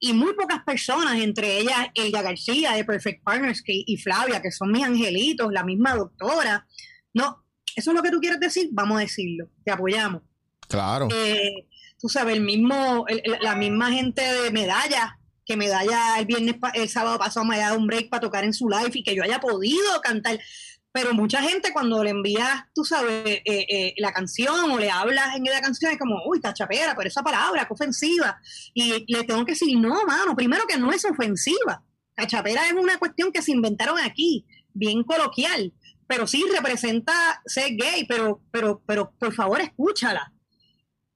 y muy pocas personas, entre ellas Ella García de Perfect Partners y Flavia, que son mis angelitos, la misma doctora. No, eso es lo que tú quieres decir, vamos a decirlo, te apoyamos. Claro. Eh, tú sabes, el mismo, la misma gente de medalla, que medalla el viernes, el sábado pasado me haya dado un break para tocar en su live y que yo haya podido cantar pero mucha gente cuando le envías, tú sabes, eh, eh, la canción o le hablas en la canción es como, uy, cachapera, pero esa palabra, qué ofensiva. Y le tengo que decir, no, mano, primero que no es ofensiva. Cachapera es una cuestión que se inventaron aquí, bien coloquial, pero sí representa ser gay, pero, pero, pero por favor escúchala.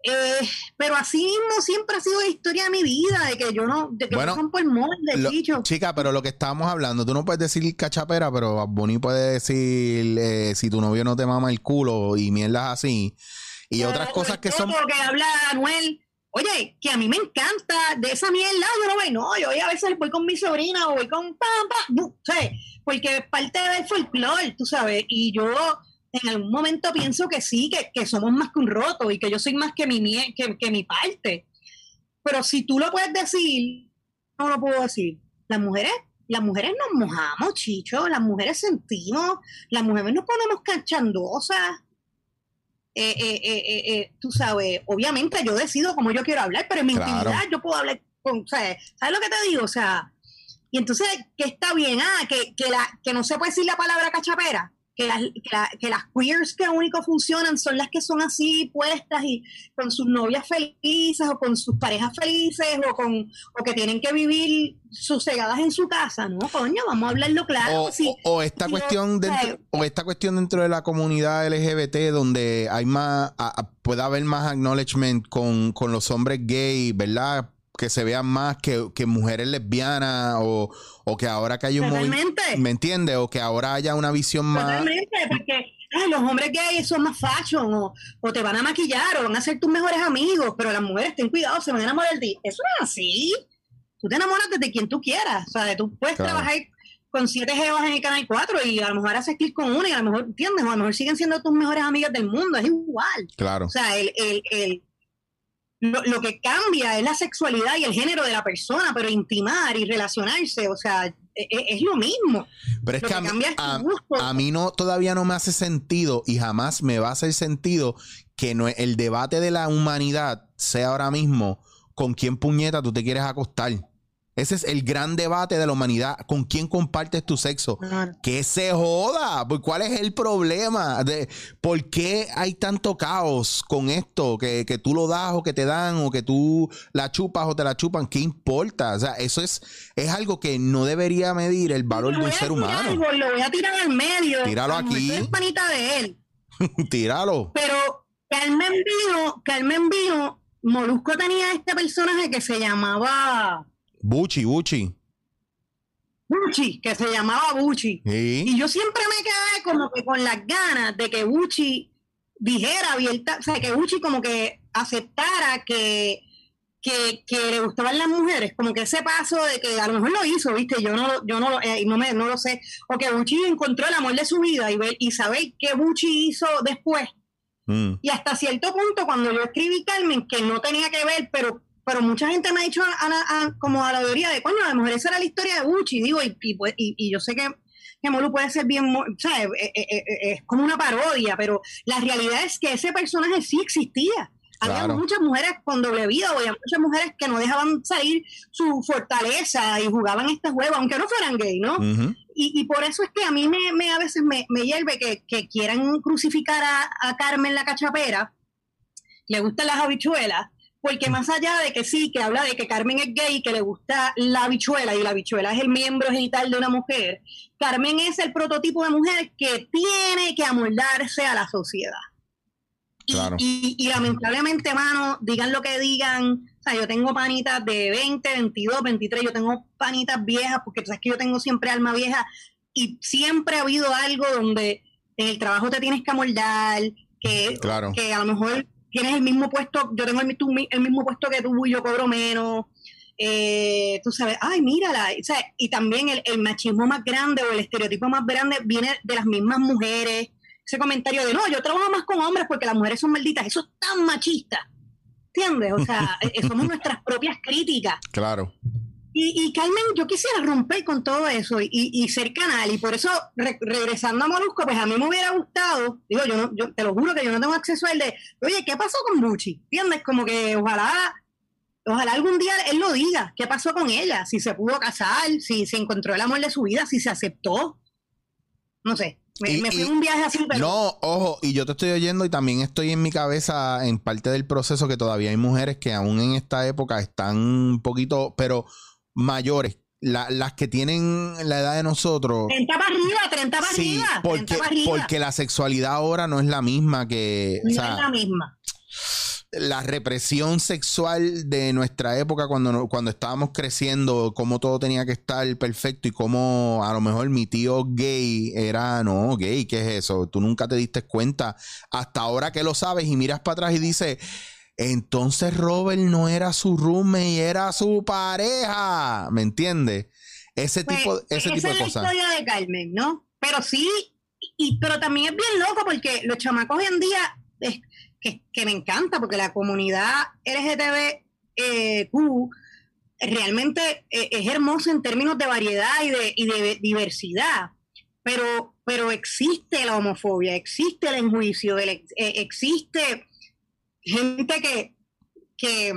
Eh, pero así mismo siempre ha sido la historia de mi vida, de que yo no, de que bueno, no el molde. Chica, pero lo que estábamos hablando, tú no puedes decir cachapera, pero Bonnie puede decir eh, si tu novio no te mama el culo y mierdas así. Y otras cosas que son. que habla Anuel. Oye, que a mí me encanta de esa mierda, yo no voy, no, yo a veces voy con mi sobrina o voy con pam, pam, porque es parte del folclore, tú sabes, y yo en algún momento pienso que sí, que, somos más que un roto y que yo soy más que mi, que, que mi parte. Pero si tú lo puedes decir, no lo puedo decir. Las mujeres, las mujeres nos mojamos, chicho, las mujeres sentimos, las mujeres nos ponemos canchandosas. Eh, eh, eh, tú sabes, obviamente yo decido cómo yo quiero hablar, pero en mi intimidad yo puedo hablar con, ¿sabes? lo que te digo? O sea, y entonces, que está bien, ah, que, que, la, que no se puede decir la palabra cachapera que las, que, la- que las queers que único funcionan son las que son así puestas y con sus novias felices o con sus parejas felices o con o que tienen que vivir sosegadas en su casa, ¿no? Coño, vamos a hablarlo claro. O, sí. o- o esta cuestión dentro, o esta cuestión dentro de la comunidad LGBT donde hay más, a- a- puede haber más acknowledgement con, con los hombres gay, ¿verdad? Que se vean más que, que mujeres lesbianas o, o que ahora que hay un movimiento, Totalmente. ¿me entiendes? O que ahora haya una visión más... Totalmente, porque ay, los hombres gays son más fashion o, o te van a maquillar o van a ser tus mejores amigos, pero las mujeres, ten cuidado, se van a enamorar de ti. Eso no es así. Tú te enamoras de quien tú quieras. O sea, tú puedes Claro. trabajar con siete jevas en el Canal 4 y a lo mejor haces clic con una y a lo mejor, ¿entiendes? O a lo mejor siguen siendo tus mejores amigas del mundo. Es igual. Claro. O sea, el, el, el- lo, lo que cambia es la sexualidad y el género de la persona, pero intimar y relacionarse, o sea, e- e- es, lo mismo. Pero es Lo que que a mí, cambia es a- gusto. a mí no, todavía no me hace sentido y jamás me va a hacer sentido que no, el debate de la humanidad sea ahora mismo con quién puñeta tú te quieres acostar. Ese es el gran debate de la humanidad. ¿Con quién compartes tu sexo? Que se joda. Pues, ¿Cuál es el problema? De, ¿Por qué hay tanto caos con esto? Que, que tú lo das o que te dan o que tú la chupas o te la chupan. ¿Qué importa? O sea, eso es, es algo que no debería medir el valor Lo de un ser humano. algo, lo voy a tirar al medio. Tíralo aquí. eres panita de él. Tíralo. Pero Carmen vino, Carmen vino, Molusco tenía este personaje que se llamaba Buchi, Buchi. Buchi, que se llamaba Buchi. Sí. Y yo siempre me quedé como que con las ganas de que Buchi dijera abierta, o sea, que Buchi como que aceptara que, que, que le gustaban las mujeres, como que ese paso de que a lo mejor lo hizo, viste, yo no, lo- yo no, eh, no, me, no lo sé, o que Buchi encontró el amor de su vida y, ver, y saber qué Buchi hizo después. Mm. Y hasta cierto punto, cuando yo escribí Carmen, que no tenía que ver, pero pero mucha gente me ha dicho a- a- a- como a la teoría de, coño, a lo mejor esa era la historia de Buchi, digo, y, y, pues- y- y yo sé que, que Molu puede ser bien, eh, eh, eh, es como una parodia, pero la realidad es que ese personaje sí existía. Había Claro. muchas mujeres con doble vida, o había muchas mujeres que no dejaban salir su fortaleza y jugaban este juego, aunque no fueran gay, ¿no? Y, y por eso es que a mí me, me- a veces me, me hierve que, que quieran crucificar a, a Carmen la cachapera, le gustan las habichuelas, porque más allá de que sí, que habla de que Carmen es gay, que le gusta la habichuela y la habichuela es el miembro genital de una mujer, Carmen es el prototipo de mujer que tiene que amoldarse a la sociedad. Y, y- y lamentablemente, mano, digan lo que digan. O sea, yo tengo panitas de 20, 22, 23. Yo tengo panitas viejas porque tú sabes que yo tengo siempre alma vieja. Y siempre ha habido algo donde en el trabajo te tienes que amoldar, que, Claro. que a lo mejor tienes el mismo puesto. Yo tengo el, tú- mismo puesto que tú y yo cobro menos. Eh, tú sabes, ay, mírala. O sea, y también el, el machismo más grande o el estereotipo más grande viene de las mismas mujeres ese comentario de no, yo trabajo más con hombres porque las mujeres son malditas, eso es tan machista. ¿Entiendes? O sea, eh, somos nuestras propias críticas. Claro. Y, y Carmen, yo quisiera romper con todo eso y, y ser canal. Y por eso, re- regresando a Molusco, pues a mí me hubiera gustado, digo, yo, no, yo te lo juro que yo no tengo acceso al de, oye, ¿qué pasó con Buchi? ¿Entiendes? Como que ojalá, ojalá algún día él lo diga, ¿qué pasó con ella? Si se pudo casar, si se encontró el amor de su vida, si se aceptó. No sé, me, Y- me fui y- un viaje así, pero... No, ojo, y yo te estoy oyendo y también estoy en mi cabeza en parte del proceso que todavía hay mujeres que aún en esta época están un poquito, pero mayores. La- las que tienen la edad de nosotros. 30 para arriba, 30 para Sí, arriba. 30 porque, para arriba. porque la sexualidad ahora no es la misma que. o no sea, es la misma. la represión sexual de nuestra época cuando, cuando estábamos creciendo, cómo todo tenía que estar perfecto y cómo a lo mejor mi tío gay era, no, gay, ¿qué es eso? Tú nunca te diste cuenta hasta ahora que lo sabes y miras para atrás y dices, entonces Robert no era su roommate, era su pareja, ¿me entiendes? Ese Pues, tipo, ese esa tipo de es la cosas. historia de Carmen, ¿no? Pero sí, y, pero también es bien loco porque los chamacos hoy en día, es- que, que me encanta, porque la comunidad LGTBQ realmente eh, es hermosa en términos de variedad y de, y de diversidad. Pero, pero existe la homofobia, existe el enjuicio, el eh, existe gente que, que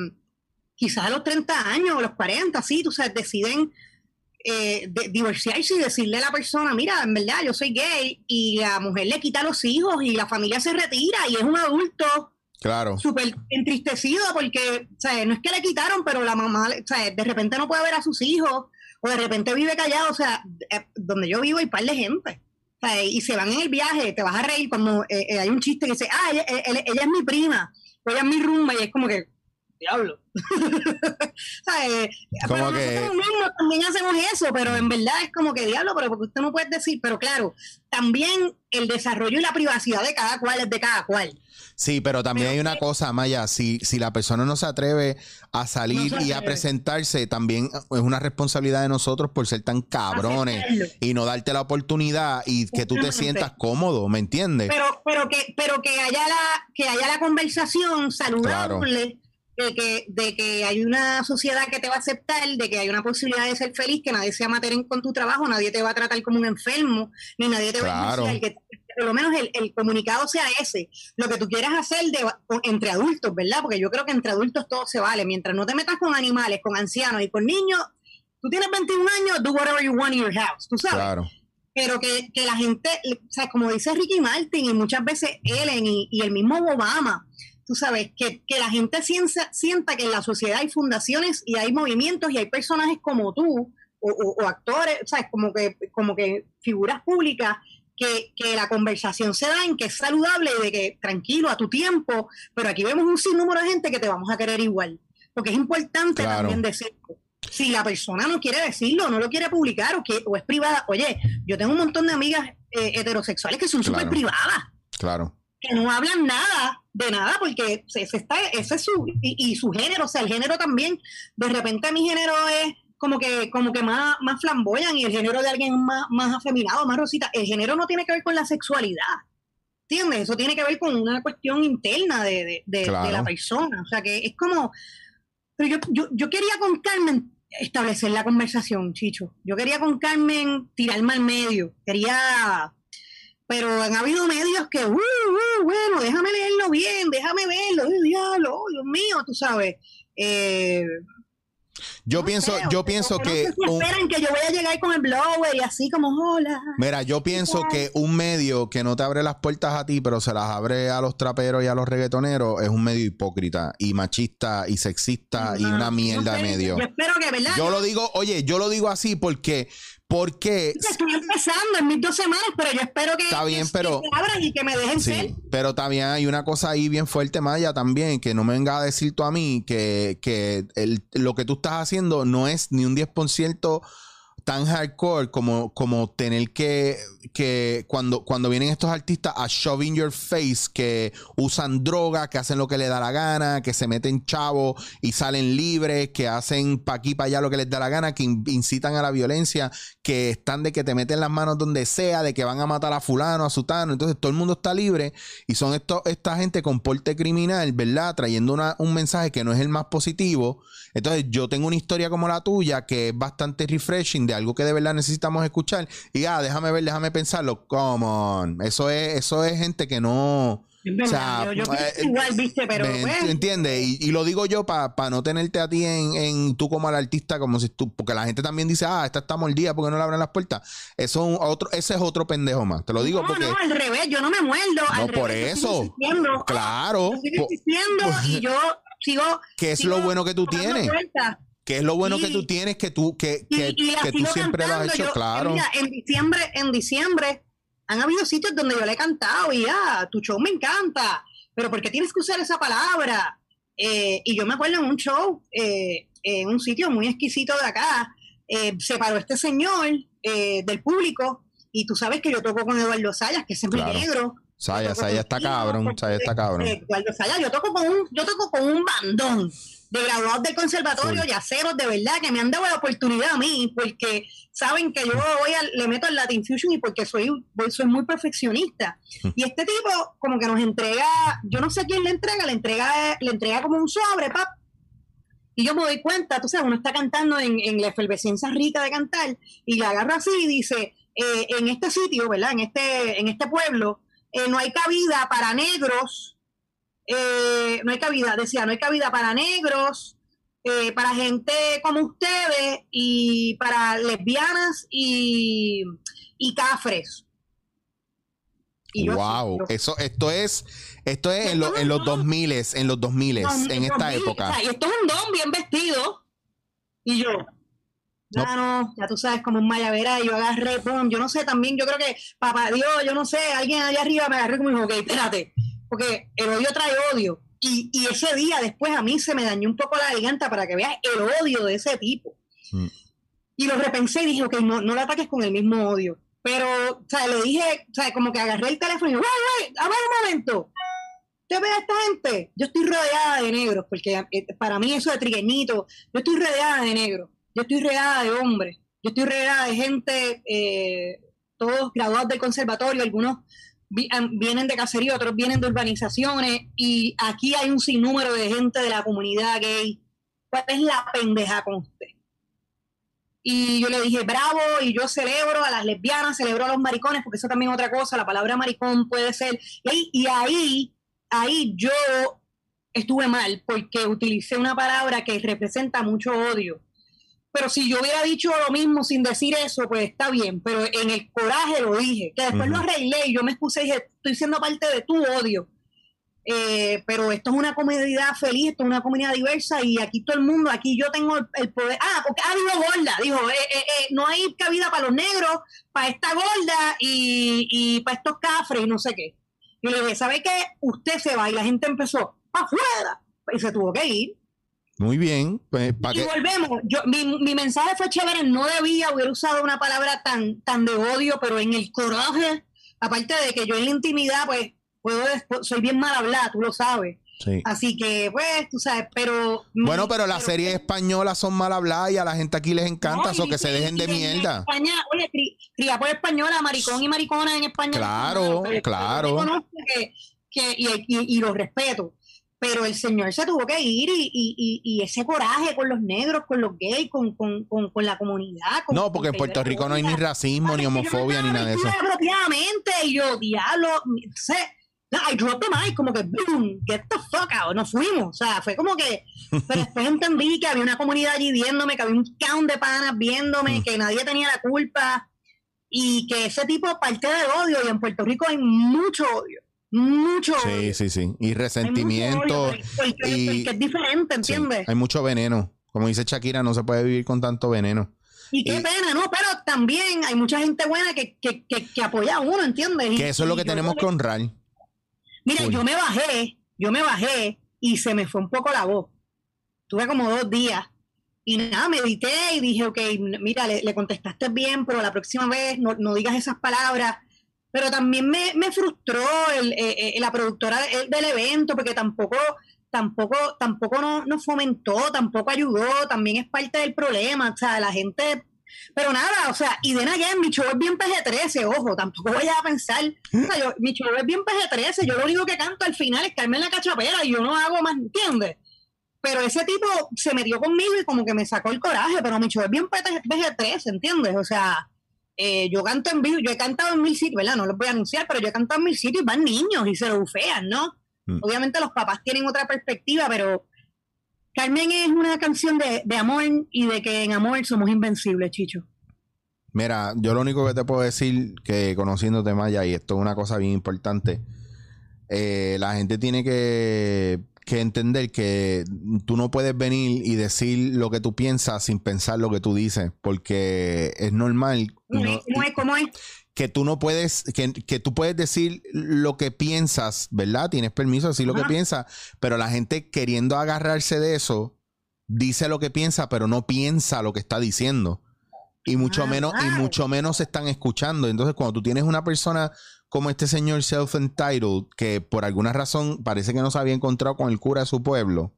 quizás a los 30 años o los 40, sí, tú sabes, deciden eh, de, divorciarse y decirle a la persona, mira, en verdad yo soy gay y la mujer le quita los hijos y la familia se retira y es un adulto Claro. súper entristecido porque, o sea, no es que le quitaron, pero la mamá, o sea, de repente no puede ver a sus hijos o de repente vive callado, o sea, eh, donde yo vivo hay par de gente. O sea, y se van en el viaje, te vas a reír cuando eh, eh, hay un chiste que dice, ah, ella, ella- ella es mi prima, es mi rumba, y es como que, diablo. Eh, pero que- nosotros mismos también hacemos eso, pero en verdad es como que diablo, pero porque usted no puede decir, pero claro, también el desarrollo y la privacidad de cada cual es de cada cual. Sí, pero también Pero hay una que- cosa, Maya, si, si la persona no se atreve a salir No y a presentarse, también es una responsabilidad de nosotros por ser tan cabrones Aceptarlo. y no darte la oportunidad y que tú te sientas cómodo, ¿me entiendes? pero pero que pero que haya la que haya la conversación saludable de que de que hay una sociedad que te va a aceptar de que hay una posibilidad de ser feliz que nadie se va a meter en- con tu trabajo nadie te va a tratar como un enfermo ni nadie te va a enjuiciar, que por lo menos el, el comunicado sea ese. Lo que tú quieras hacer de, entre adultos verdad porque yo creo que entre adultos todo se vale. Mientras no te metas con animales con ancianos y con niños tú tienes 21 años do whatever you want in your house tú sabes. Claro. pero que, que la gente, o sea, como dice Ricky Martin y muchas veces Ellen y, y el mismo Obama, tú sabes, que, que la gente sienta, sienta que en la sociedad hay fundaciones y hay movimientos y hay personajes como tú o, o- o actores, sea, como que, como que figuras públicas que, que la conversación se da en que es saludable y de que tranquilo a tu tiempo, pero aquí vemos un sinnúmero de gente que te vamos a querer igual, porque es importante Claro. también decirlo. Si la persona no quiere decirlo, no lo quiere publicar o, que, o es privada, oye, yo tengo un montón de amigas eh, heterosexuales que son súper Claro. privadas, Claro. que no hablan nada de nada porque ese, está, ese es su, y, y su género, o sea, el género también, de repente mi género es como que, como que más, más flamboyan y el género de alguien más, más afeminado, más rosita. El género no tiene que ver con la sexualidad. ¿Entiendes? Eso tiene que ver con una cuestión interna de, de- de- Claro. de la persona. O sea, que es como... Pero yo, yo, yo quería con Carmen establecer la conversación, Chicho. Yo quería con Carmen tirarme al medio. Quería... Pero han habido medios que, uh, uh, bueno, déjame leerlo bien, déjame verlo, diablo, oh, Dios mío, tú sabes. Eh, Yo no pienso, yo pienso no que si un- esperan que yo voy a llegar con el blower y así como, hola. Mira, yo pienso que un medio que no te abre las puertas a ti, pero se las abre a los traperos y a los reggaetoneros, es un medio hipócrita y machista y sexista y una mierda de medio. Yo espero que, ¿verdad? Yo lo digo, oye, yo lo digo así porque, porque Estoy empezando en mis dos semanas, pero yo espero que, Está bien, que- pero- se abran y que me dejen ser. Sí, pero también hay una cosa ahí bien fuerte, Maya, también, que no me venga a decir tú a mí que, que el- lo que tú estás haciendo no es ni un 10% tan hardcore como, como tener que, que cuando, cuando vienen estos artistas a shove in your face, que usan droga, que hacen lo que les da la gana, que se meten chavos y salen libres, que hacen pa' aquí, pa' allá lo que les da la gana, que in- incitan a la violencia, que están de que te meten las manos donde sea, de que van a matar a fulano, a sutano, entonces todo el mundo está libre y son esto, esta gente con porte criminal, ¿verdad? Trayendo un mensaje que no es el más positivo. Entonces yo tengo una historia como la tuya que es bastante refreshing de algo que de verdad necesitamos escuchar y ah, déjame ver, déjame pensarlo. Come on. Eso es, eso es gente que no... Verdad, O sea, yo, yo eh, igual, viste, pero ¿Me pues, ent- ¿Entiendes? Y, y lo digo yo para no tenerte a ti en, en tú como al artista, como si tú, porque la gente también dice, ah, esta está mordida porque no le abren las puertas. Eso es un otro, ese es otro pendejo más. Te lo digo no, porque. no, al revés, yo no me muerdo. No, al por revés, eso. Claro. Yo sigo existiendo y yo sigo. ¿Qué es sigo lo bueno que tú tienes? puertas. ¿Qué es lo bueno que tú tienes que tú, que, que, y, y la que tú siempre lo has hecho? Yo- claro. Mira, en diciembre, en diciembre han habido sitios donde yo le he cantado y ah, tu show me encanta, pero ¿por qué tienes que usar esa palabra? Eh, y yo me acuerdo en un show, eh, en un sitio muy exquisito de acá, eh, se paró este señor eh, del público y tú sabes que yo toco con Eduardo Sayas, que es muy Claro. negro. Saya, Yo toco Saya está cabrón. con- Saya está cabrón. Eduardo Sayas, yo toco con un, yo toco con un bandón de graduados del conservatorio, Full. yaceros de verdad, que me han dado la oportunidad a mí, porque saben que yo voy a- le meto al Latin Fusion y porque soy, voy- soy muy perfeccionista. Y este tipo como que nos entrega, yo no sé quién le entrega, le entrega, le entrega como un sobre, pap. Y yo me doy cuenta, tú sabes, uno está cantando en, en la efervescencia rica de cantar, y le agarra así y dice, eh, en este sitio, ¿verdad? En este, en este pueblo, eh, no hay cabida para negros, eh, no hay cabida, decía, no hay cabida para negros, eh, para gente como ustedes y para lesbianas y, y cafres. Y yo wow, así, yo- eso, esto es, esto es en, lo- en los No. 2000 en los 2000 No, en esta época. o sea, y esto es un don bien vestido. Y yo, No. ya no, ya tú sabes, como un mayavera, y yo agarré, pum, yo no sé, también yo creo que, papá Dios, yo no sé, alguien allá arriba me agarré como dijo, ok, espérate, porque el odio trae odio. Y, y ese día después a mí se me dañó un poco la garganta para que veas el odio de ese tipo. Mm. Y lo repensé y dije, ok, no, no lo ataques con el mismo odio. Pero, o sea, le dije, o sea, como que agarré el teléfono y dije, wey, wey, a ver un momento. ¿Usted ve a esta gente? Yo estoy rodeada de negros, porque eh, para mí eso de trigueñito, yo estoy rodeada de negros, yo estoy rodeada de hombres, yo estoy rodeada de gente, eh, todos graduados del conservatorio, algunos vienen de caserío, otros vienen de urbanizaciones, y aquí hay un sinnúmero de gente de la comunidad gay. ¿Cuál es la pendeja con usted? Y yo le dije, bravo, y yo celebro a las lesbianas, celebro a los maricones, porque eso también es otra cosa, la palabra maricón puede ser. Y y ahí, ahí yo estuve mal, porque utilicé una palabra que representa mucho odio. Pero si yo hubiera dicho lo mismo sin decir eso, pues está bien, pero en el coraje lo dije, que después lo arreglé y yo me excusé y dije, estoy siendo parte de tu odio. Eh, pero esto es una comunidad feliz, esto es una comunidad diversa y aquí todo el mundo, aquí yo tengo el, el poder. Ah, porque ah, dijo gorda, dijo, eh, eh, eh, no hay cabida para los negros, para esta gorda y, y para estos cafres y no sé qué. Y le dije, ¿sabe qué? Usted se va y la gente empezó, afuera, y se tuvo que ir. Muy bien, pues Y que volvemos. Yo, mi, mi mensaje fue chévere. No debía haber usado una palabra tan, tan de odio, pero en el coraje, aparte de que yo en la intimidad, pues, puedo, soy bien mal hablada, tú lo sabes. sí. Así que, pues, tú sabes, pero. Bueno, pero las series españolas son mal habladas y a la gente aquí les encanta No, eso, que se dejen de mierda. España, oye, cri- cría por española, maricón y maricona en España. Claro, Pero claro. reconozco que- que- y, y- y lo respeto. Pero el señor se tuvo que ir y, y- y- y ese coraje con los negros, con los gays, con, con- con- con la comunidad. con- No, porque en Puerto Rico no hay ni racismo, ni homofobia, ni nada de eso. apropiadamente y yo, diablo, sé, no, I dropped the mic, como que, boom, get the fuck out, nos fuimos, o sea, fue como que, pero después entendí que había una comunidad allí viéndome, que había un count de panas viéndome, Mm. que nadie tenía la culpa y que ese tipo parte de odio y en Puerto Rico hay mucho odio, mucho Sí, sí, sí. Y Hay mucho resentimiento. odio, porque- porque- y- porque es diferente, sí, ¿entiendes? hay mucho veneno. Como dice Shakira, no se puede vivir con tanto veneno. Y qué y- pena, ¿no? Pero también hay mucha gente buena que, que, que, que apoya a uno, ¿entiendes? Que eso es lo que tenemos que honrar. Mira, yo me bajé, yo me bajé y se me fue un poco la voz. Tuve como dos días. Y nada, medité y dije, ok, mira, le, le contestaste bien, pero la próxima vez no, no digas esas palabras. Pero también me, me frustró el, eh, eh, la productora de- del evento, porque tampoco, tampoco, tampoco nos no fomentó, tampoco ayudó, también es parte del problema. O sea, la gente. Pero nada, o sea, y de again, mi show es bien PG-13, ojo, tampoco vayas a pensar. O sea, yo- mi show es bien PG-13, yo lo único que canto al final es caerme en la cachapera y yo no hago más, ¿entiendes? Pero ese tipo se metió conmigo y como que me sacó el coraje, pero mi show es bien PG-13, ¿entiendes? O sea, eh, yo canto en vivo, yo he cantado en mil sitios, ¿verdad? No los voy a anunciar, pero yo he cantado en mil sitios y van niños y se lo bufean, ¿no? Mm. Obviamente los papás tienen otra perspectiva, pero Carmen es una canción de, de amor y de que en amor somos invencibles, Chicho. Mira, yo lo único que te puedo decir que conociéndote Maya, y esto es una cosa bien importante, eh, la gente tiene que, que entender que tú no puedes venir y decir lo que tú piensas sin pensar lo que tú dices, porque es normal y ¿Cómo no- es? ¿Cómo es? ¿Cómo es? que tú no puedes, que, que tú puedes decir lo que piensas, ¿verdad? Tienes permiso de decir lo que piensas, pero la gente queriendo agarrarse de eso, dice lo que piensa, pero no piensa lo que está diciendo. Y mucho Ah, menos, y mucho menos se están escuchando. Entonces, cuando tú tienes una persona como este señor self-entitled, que por alguna razón parece que no se había encontrado con el cura de su pueblo,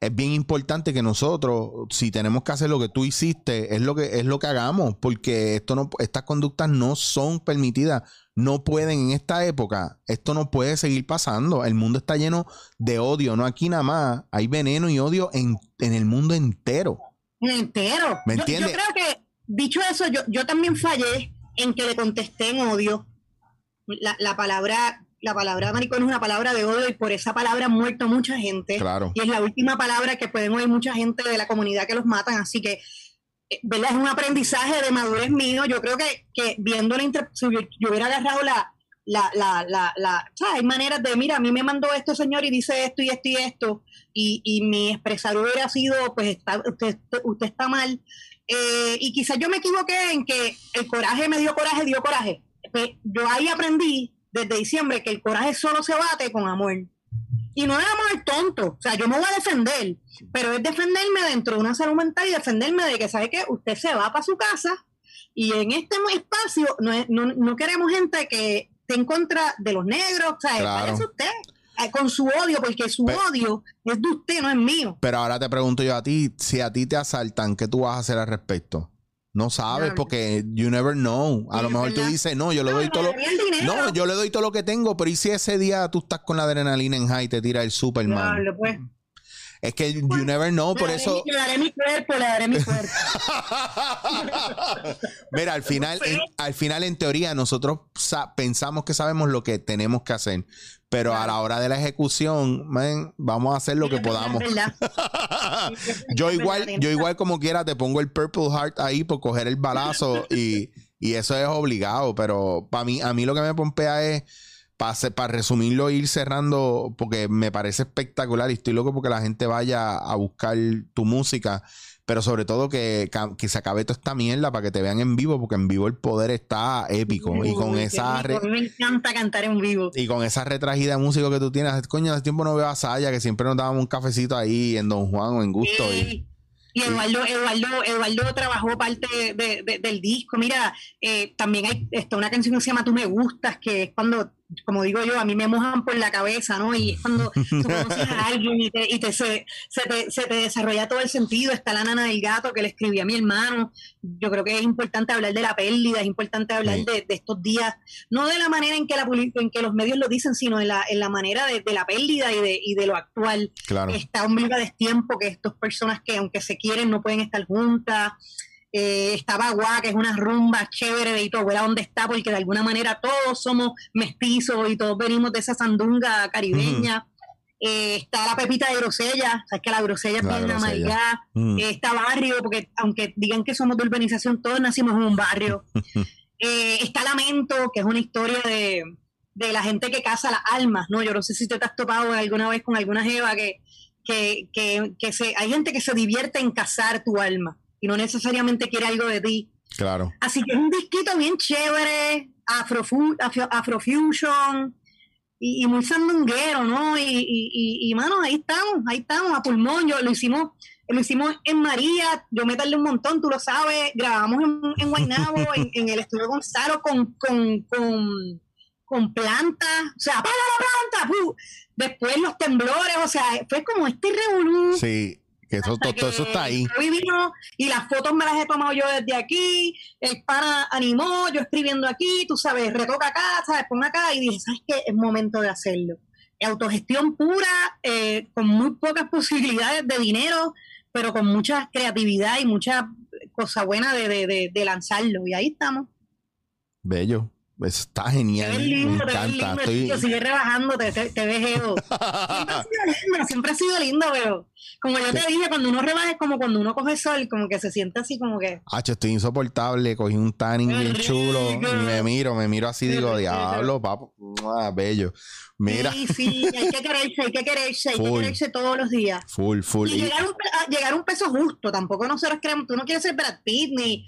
es bien importante que nosotros, si tenemos que hacer lo que tú hiciste, es lo que es lo que hagamos, porque esto no, estas conductas no son permitidas, no pueden en esta época, esto no puede seguir pasando. El mundo está lleno de odio, no aquí nada más, hay veneno y odio en, en el mundo entero. entero. ¿Me Yo- entiendes? Yo, creo que, dicho eso, yo, yo también fallé en que le contesté en odio. La, la palabra la palabra maricón es una palabra de odio y por esa palabra han muerto mucha gente. Claro. Y es la última palabra que pueden oír mucha gente de la comunidad que los matan. Así que, eh, ¿verdad? Es un aprendizaje de madurez mío. Yo creo que, que viendo la si yo, yo hubiera agarrado la, la, la, la, la- ¿sabes? Hay maneras de, mira, a mí me mandó esto, señor, y dice esto y esto y esto, y, y mi expresar hubiera sido, pues, está, usted, usted está mal. Eh, y quizás yo me equivoqué en que el coraje me dio coraje, dio coraje. Yo ahí aprendí desde diciembre que el coraje solo se bate con amor. Y no es amor tonto, o sea, yo me voy a defender, pero es defenderme dentro de una salud mental y defenderme de que, ¿sabe qué? Usted se va para su casa y en este espacio no, es- no, no queremos gente que esté en contra de los negros, o sea, Claro. usted eh, con su odio, porque su odio es de usted, no es mío. Pero ahora te pregunto yo a ti, si a ti te asaltan, ¿qué tú vas a hacer al respecto? No sabes porque you never know. A Sí, lo mejor tú dices, no, yo le doy todo lo... No, yo le doy todo lo que tengo, pero ¿y si ese día tú estás con la adrenalina en high y te tira el Superman? Diablo, pues. Es que you never know, por eso... mi- Le daré mi cuerpo, le daré mi cuerpo. Mira, al final, en, al final, en teoría, nosotros sa- pensamos que sabemos lo que tenemos que hacer. Pero a la hora de la ejecución, man, vamos a hacer lo que podamos. yo igual, yo igual como quiera te pongo el Purple Heart ahí por coger el balazo y, y eso es obligado, pero para mí, a mí lo que me pompea es para resumirlo ir cerrando porque me parece espectacular y estoy loco porque la gente vaya a buscar tu música, pero sobre todo que, que se acabe toda esta mierda para que te vean en vivo porque en vivo el poder está épico y con Uy, esa rico, re- me encanta cantar en vivo. y con esa retragida de músico que tú tienes, coño, hace tiempo no veo a Saya, que siempre nos dábamos un cafecito ahí en Don Juan o en Gusto. y- Sí. Y Eduardo, Eduardo, Eduardo trabajó parte de- de- del disco. Mira, eh, también hay está una canción que se llama Tú me gustas, que es cuando, como digo yo, a mí me mojan por la cabeza, ¿no? Y es cuando tú conoces a alguien y, te, y te, se, se te, se te desarrolla todo el sentido. Está la nana del gato que le escribí a mi hermano. Yo creo que es importante hablar de la pérdida, es importante hablar Sí. de, de estos días, no de la manera en que, la, en que los medios lo dicen, sino en la, en la manera de, de la pérdida y de, y de lo actual claro. está un viva destiempo que estas personas que aunque se quieren no pueden estar juntas. Eh, está Bagua, que es una rumba chévere y tu abuela dónde está, porque de alguna manera todos somos mestizos y todos venimos de esa sandunga caribeña. Eh, está la Pepita de Grosella, sabes que la Grosella es bien. Eh, está Barrio, porque aunque digan que somos de urbanización, todos nacimos en un barrio. Eh, está Lamento, que es una historia de, de la gente que caza las almas, ¿no? Yo no sé si te has topado alguna vez con alguna jeva que, que, que, que se, hay gente que se divierte en cazar tu alma y no necesariamente quiere algo de ti. Claro. Así que es un disquito bien chévere, afrofu- afro- afrofusion y, y muy sandunguero, ¿no? Y, y, y, mano, ahí estamos, ahí estamos, a pulmón. Yo lo hicimos, lo hicimos en María, yo me tardé un montón, tú lo sabes, grabamos en, en Guaynabo, en, en el estudio Gonzalo con, con, con, con plantas, o sea, ¡para la planta! Después los temblores, o sea, fue como este revolú. Sí, que eso, todo, todo eso está ahí. y las fotos me las he tomado yo desde aquí, el pana animó, yo escribiendo aquí, tú sabes, retoca acá, sabes, pon acá, y dije, ¿sabes qué? Es momento de hacerlo. Autogestión pura, eh, con muy pocas posibilidades de dinero, pero con mucha creatividad y mucha cosa buena de, de, de, de lanzarlo. Y ahí estamos. Bello. Está genial. ves Me encanta. lindo, Estoy... chico, sigue rebajando, te, te, te ves Edo. Siempre ha sido lindo, siempre ha sido lindo, pero como yo te dije, cuando uno rebaja es como cuando uno coge sol, como que se siente así como que... Hacho, estoy insoportable. Cogí un tanning Qué bien chulo. Y me miro, me miro así, digo, diablo, papo. Mua, bello. Mira, Sí, sí, hay que quererse, hay que quererse, hay que Full. quererse todos los días. full, full. Y Y- llegar a un, a llegar a un peso justo, tampoco nosotros queremos, tú no quieres ser Brad Pitt ni...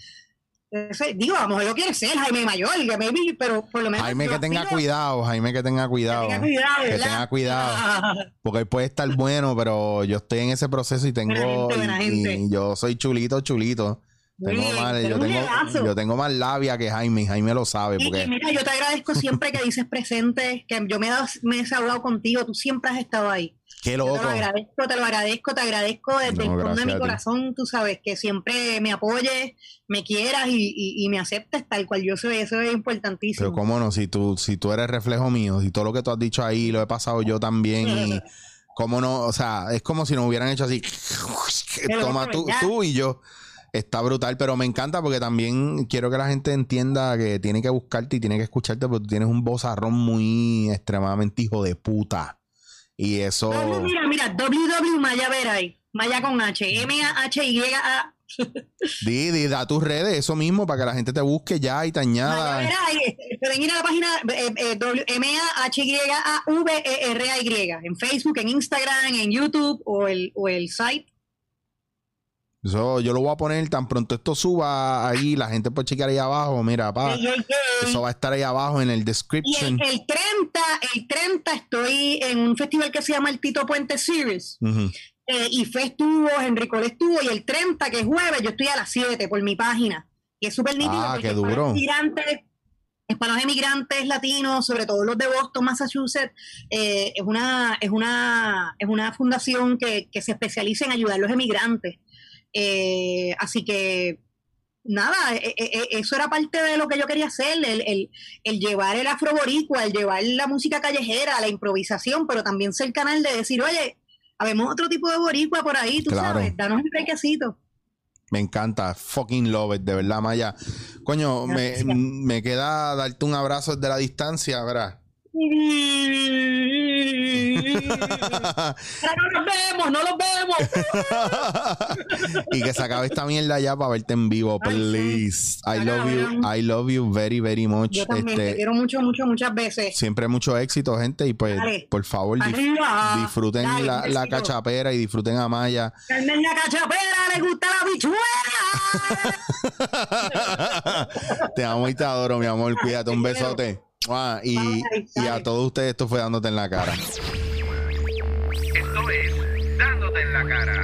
ese- digo, a lo mejor lo quieres ser Jaime Mayor, maybe, pero por lo menos... Jaime yo que tenga cuidado, Jaime que tenga que cuidado. tenga cuidado, Que tenga cuidado. Porque él puede estar bueno, pero yo estoy en ese proceso y tengo. Buena gente, buena y- gente. y yo soy chulito, chulito. Tengo bien, pero yo, tengo, yo tengo más labia que Jaime, Jaime lo sabe. Porque y mira, yo te agradezco siempre que dices presente, que yo me he, dado- me he desahogado contigo, tú siempre has estado ahí. Qué loco. te lo agradezco, te lo agradezco, te agradezco desde No, el fondo de mi corazón, tú sabes, que siempre me apoyes, me quieras y, y- y me aceptes tal cual yo soy, eso es importantísimo. Pero cómo no, si tú, si tú eres reflejo mío, si todo lo que tú has dicho ahí lo he pasado yo también y cómo no, o sea, es como si nos hubieran hecho así, toma bueno, tú, tú y yo. Está brutal, pero me encanta porque también quiero que la gente entienda que tiene que buscarte y tiene que escucharte porque tú tienes un vozarrón muy extremadamente hijo de puta. Y eso. Mira, mira, WW Maya Veray, Maya con H, M-A-H-Y-A. Di, di, da tus redes, eso mismo, para que la gente te busque ya y te añada. Maya Veray, pueden ir a la página eh, eh, M-A-H-Y-A-V-E-R-A-Y, en Facebook, en Instagram, en YouTube o el, o el site. Eso yo lo voy a poner tan pronto esto suba ahí, la gente puede chequear ahí abajo. Mira, pa, eso va a estar ahí abajo en el Y description. el, el 30, el 30 estoy en un festival que se llama el Tito Puente Series. Eh, y Fe estuvo, Enrico estuvo, y el 30, que es jueves, yo estoy a las 7 por mi página. Y es súper nítido. Ah, qué duro. los emigrantes latinos, sobre todo los de Boston, Massachusetts. eh, es, una, es, una, es una fundación que, que se especializa en ayudar a los emigrantes. Eh, así que nada, e- e- e- eso era parte de lo que yo quería hacer, el, el- el llevar el afroboricua, el llevar la música callejera, la improvisación, pero también ser canal de decir, oye, habemos otro tipo de boricua por ahí, tú Claro. sabes, danos un brequecito. Me encanta, fucking love it, de verdad, Maya. Coño, me, me queda darte un abrazo desde la distancia, ¿verdad? No nos vemos, no los vemos. y que se acabe esta mierda ya para verte en vivo, please. I love you. I love you very, very much. Yo también te Este, quiero mucho, mucho, muchas veces. siempre mucho éxito, gente. Y pues, Dale. por favor, dif- Arriba. disfruten Dale, la, cachapera y disfruten a Maya. Carmen la cachapera, le gusta la bichuela. te amo y te adoro, mi amor. Cuídate, un Te besote. Mua, Y, Bye, y a todos ustedes, esto fue dándote en la cara. Esto es Dándote en la cara.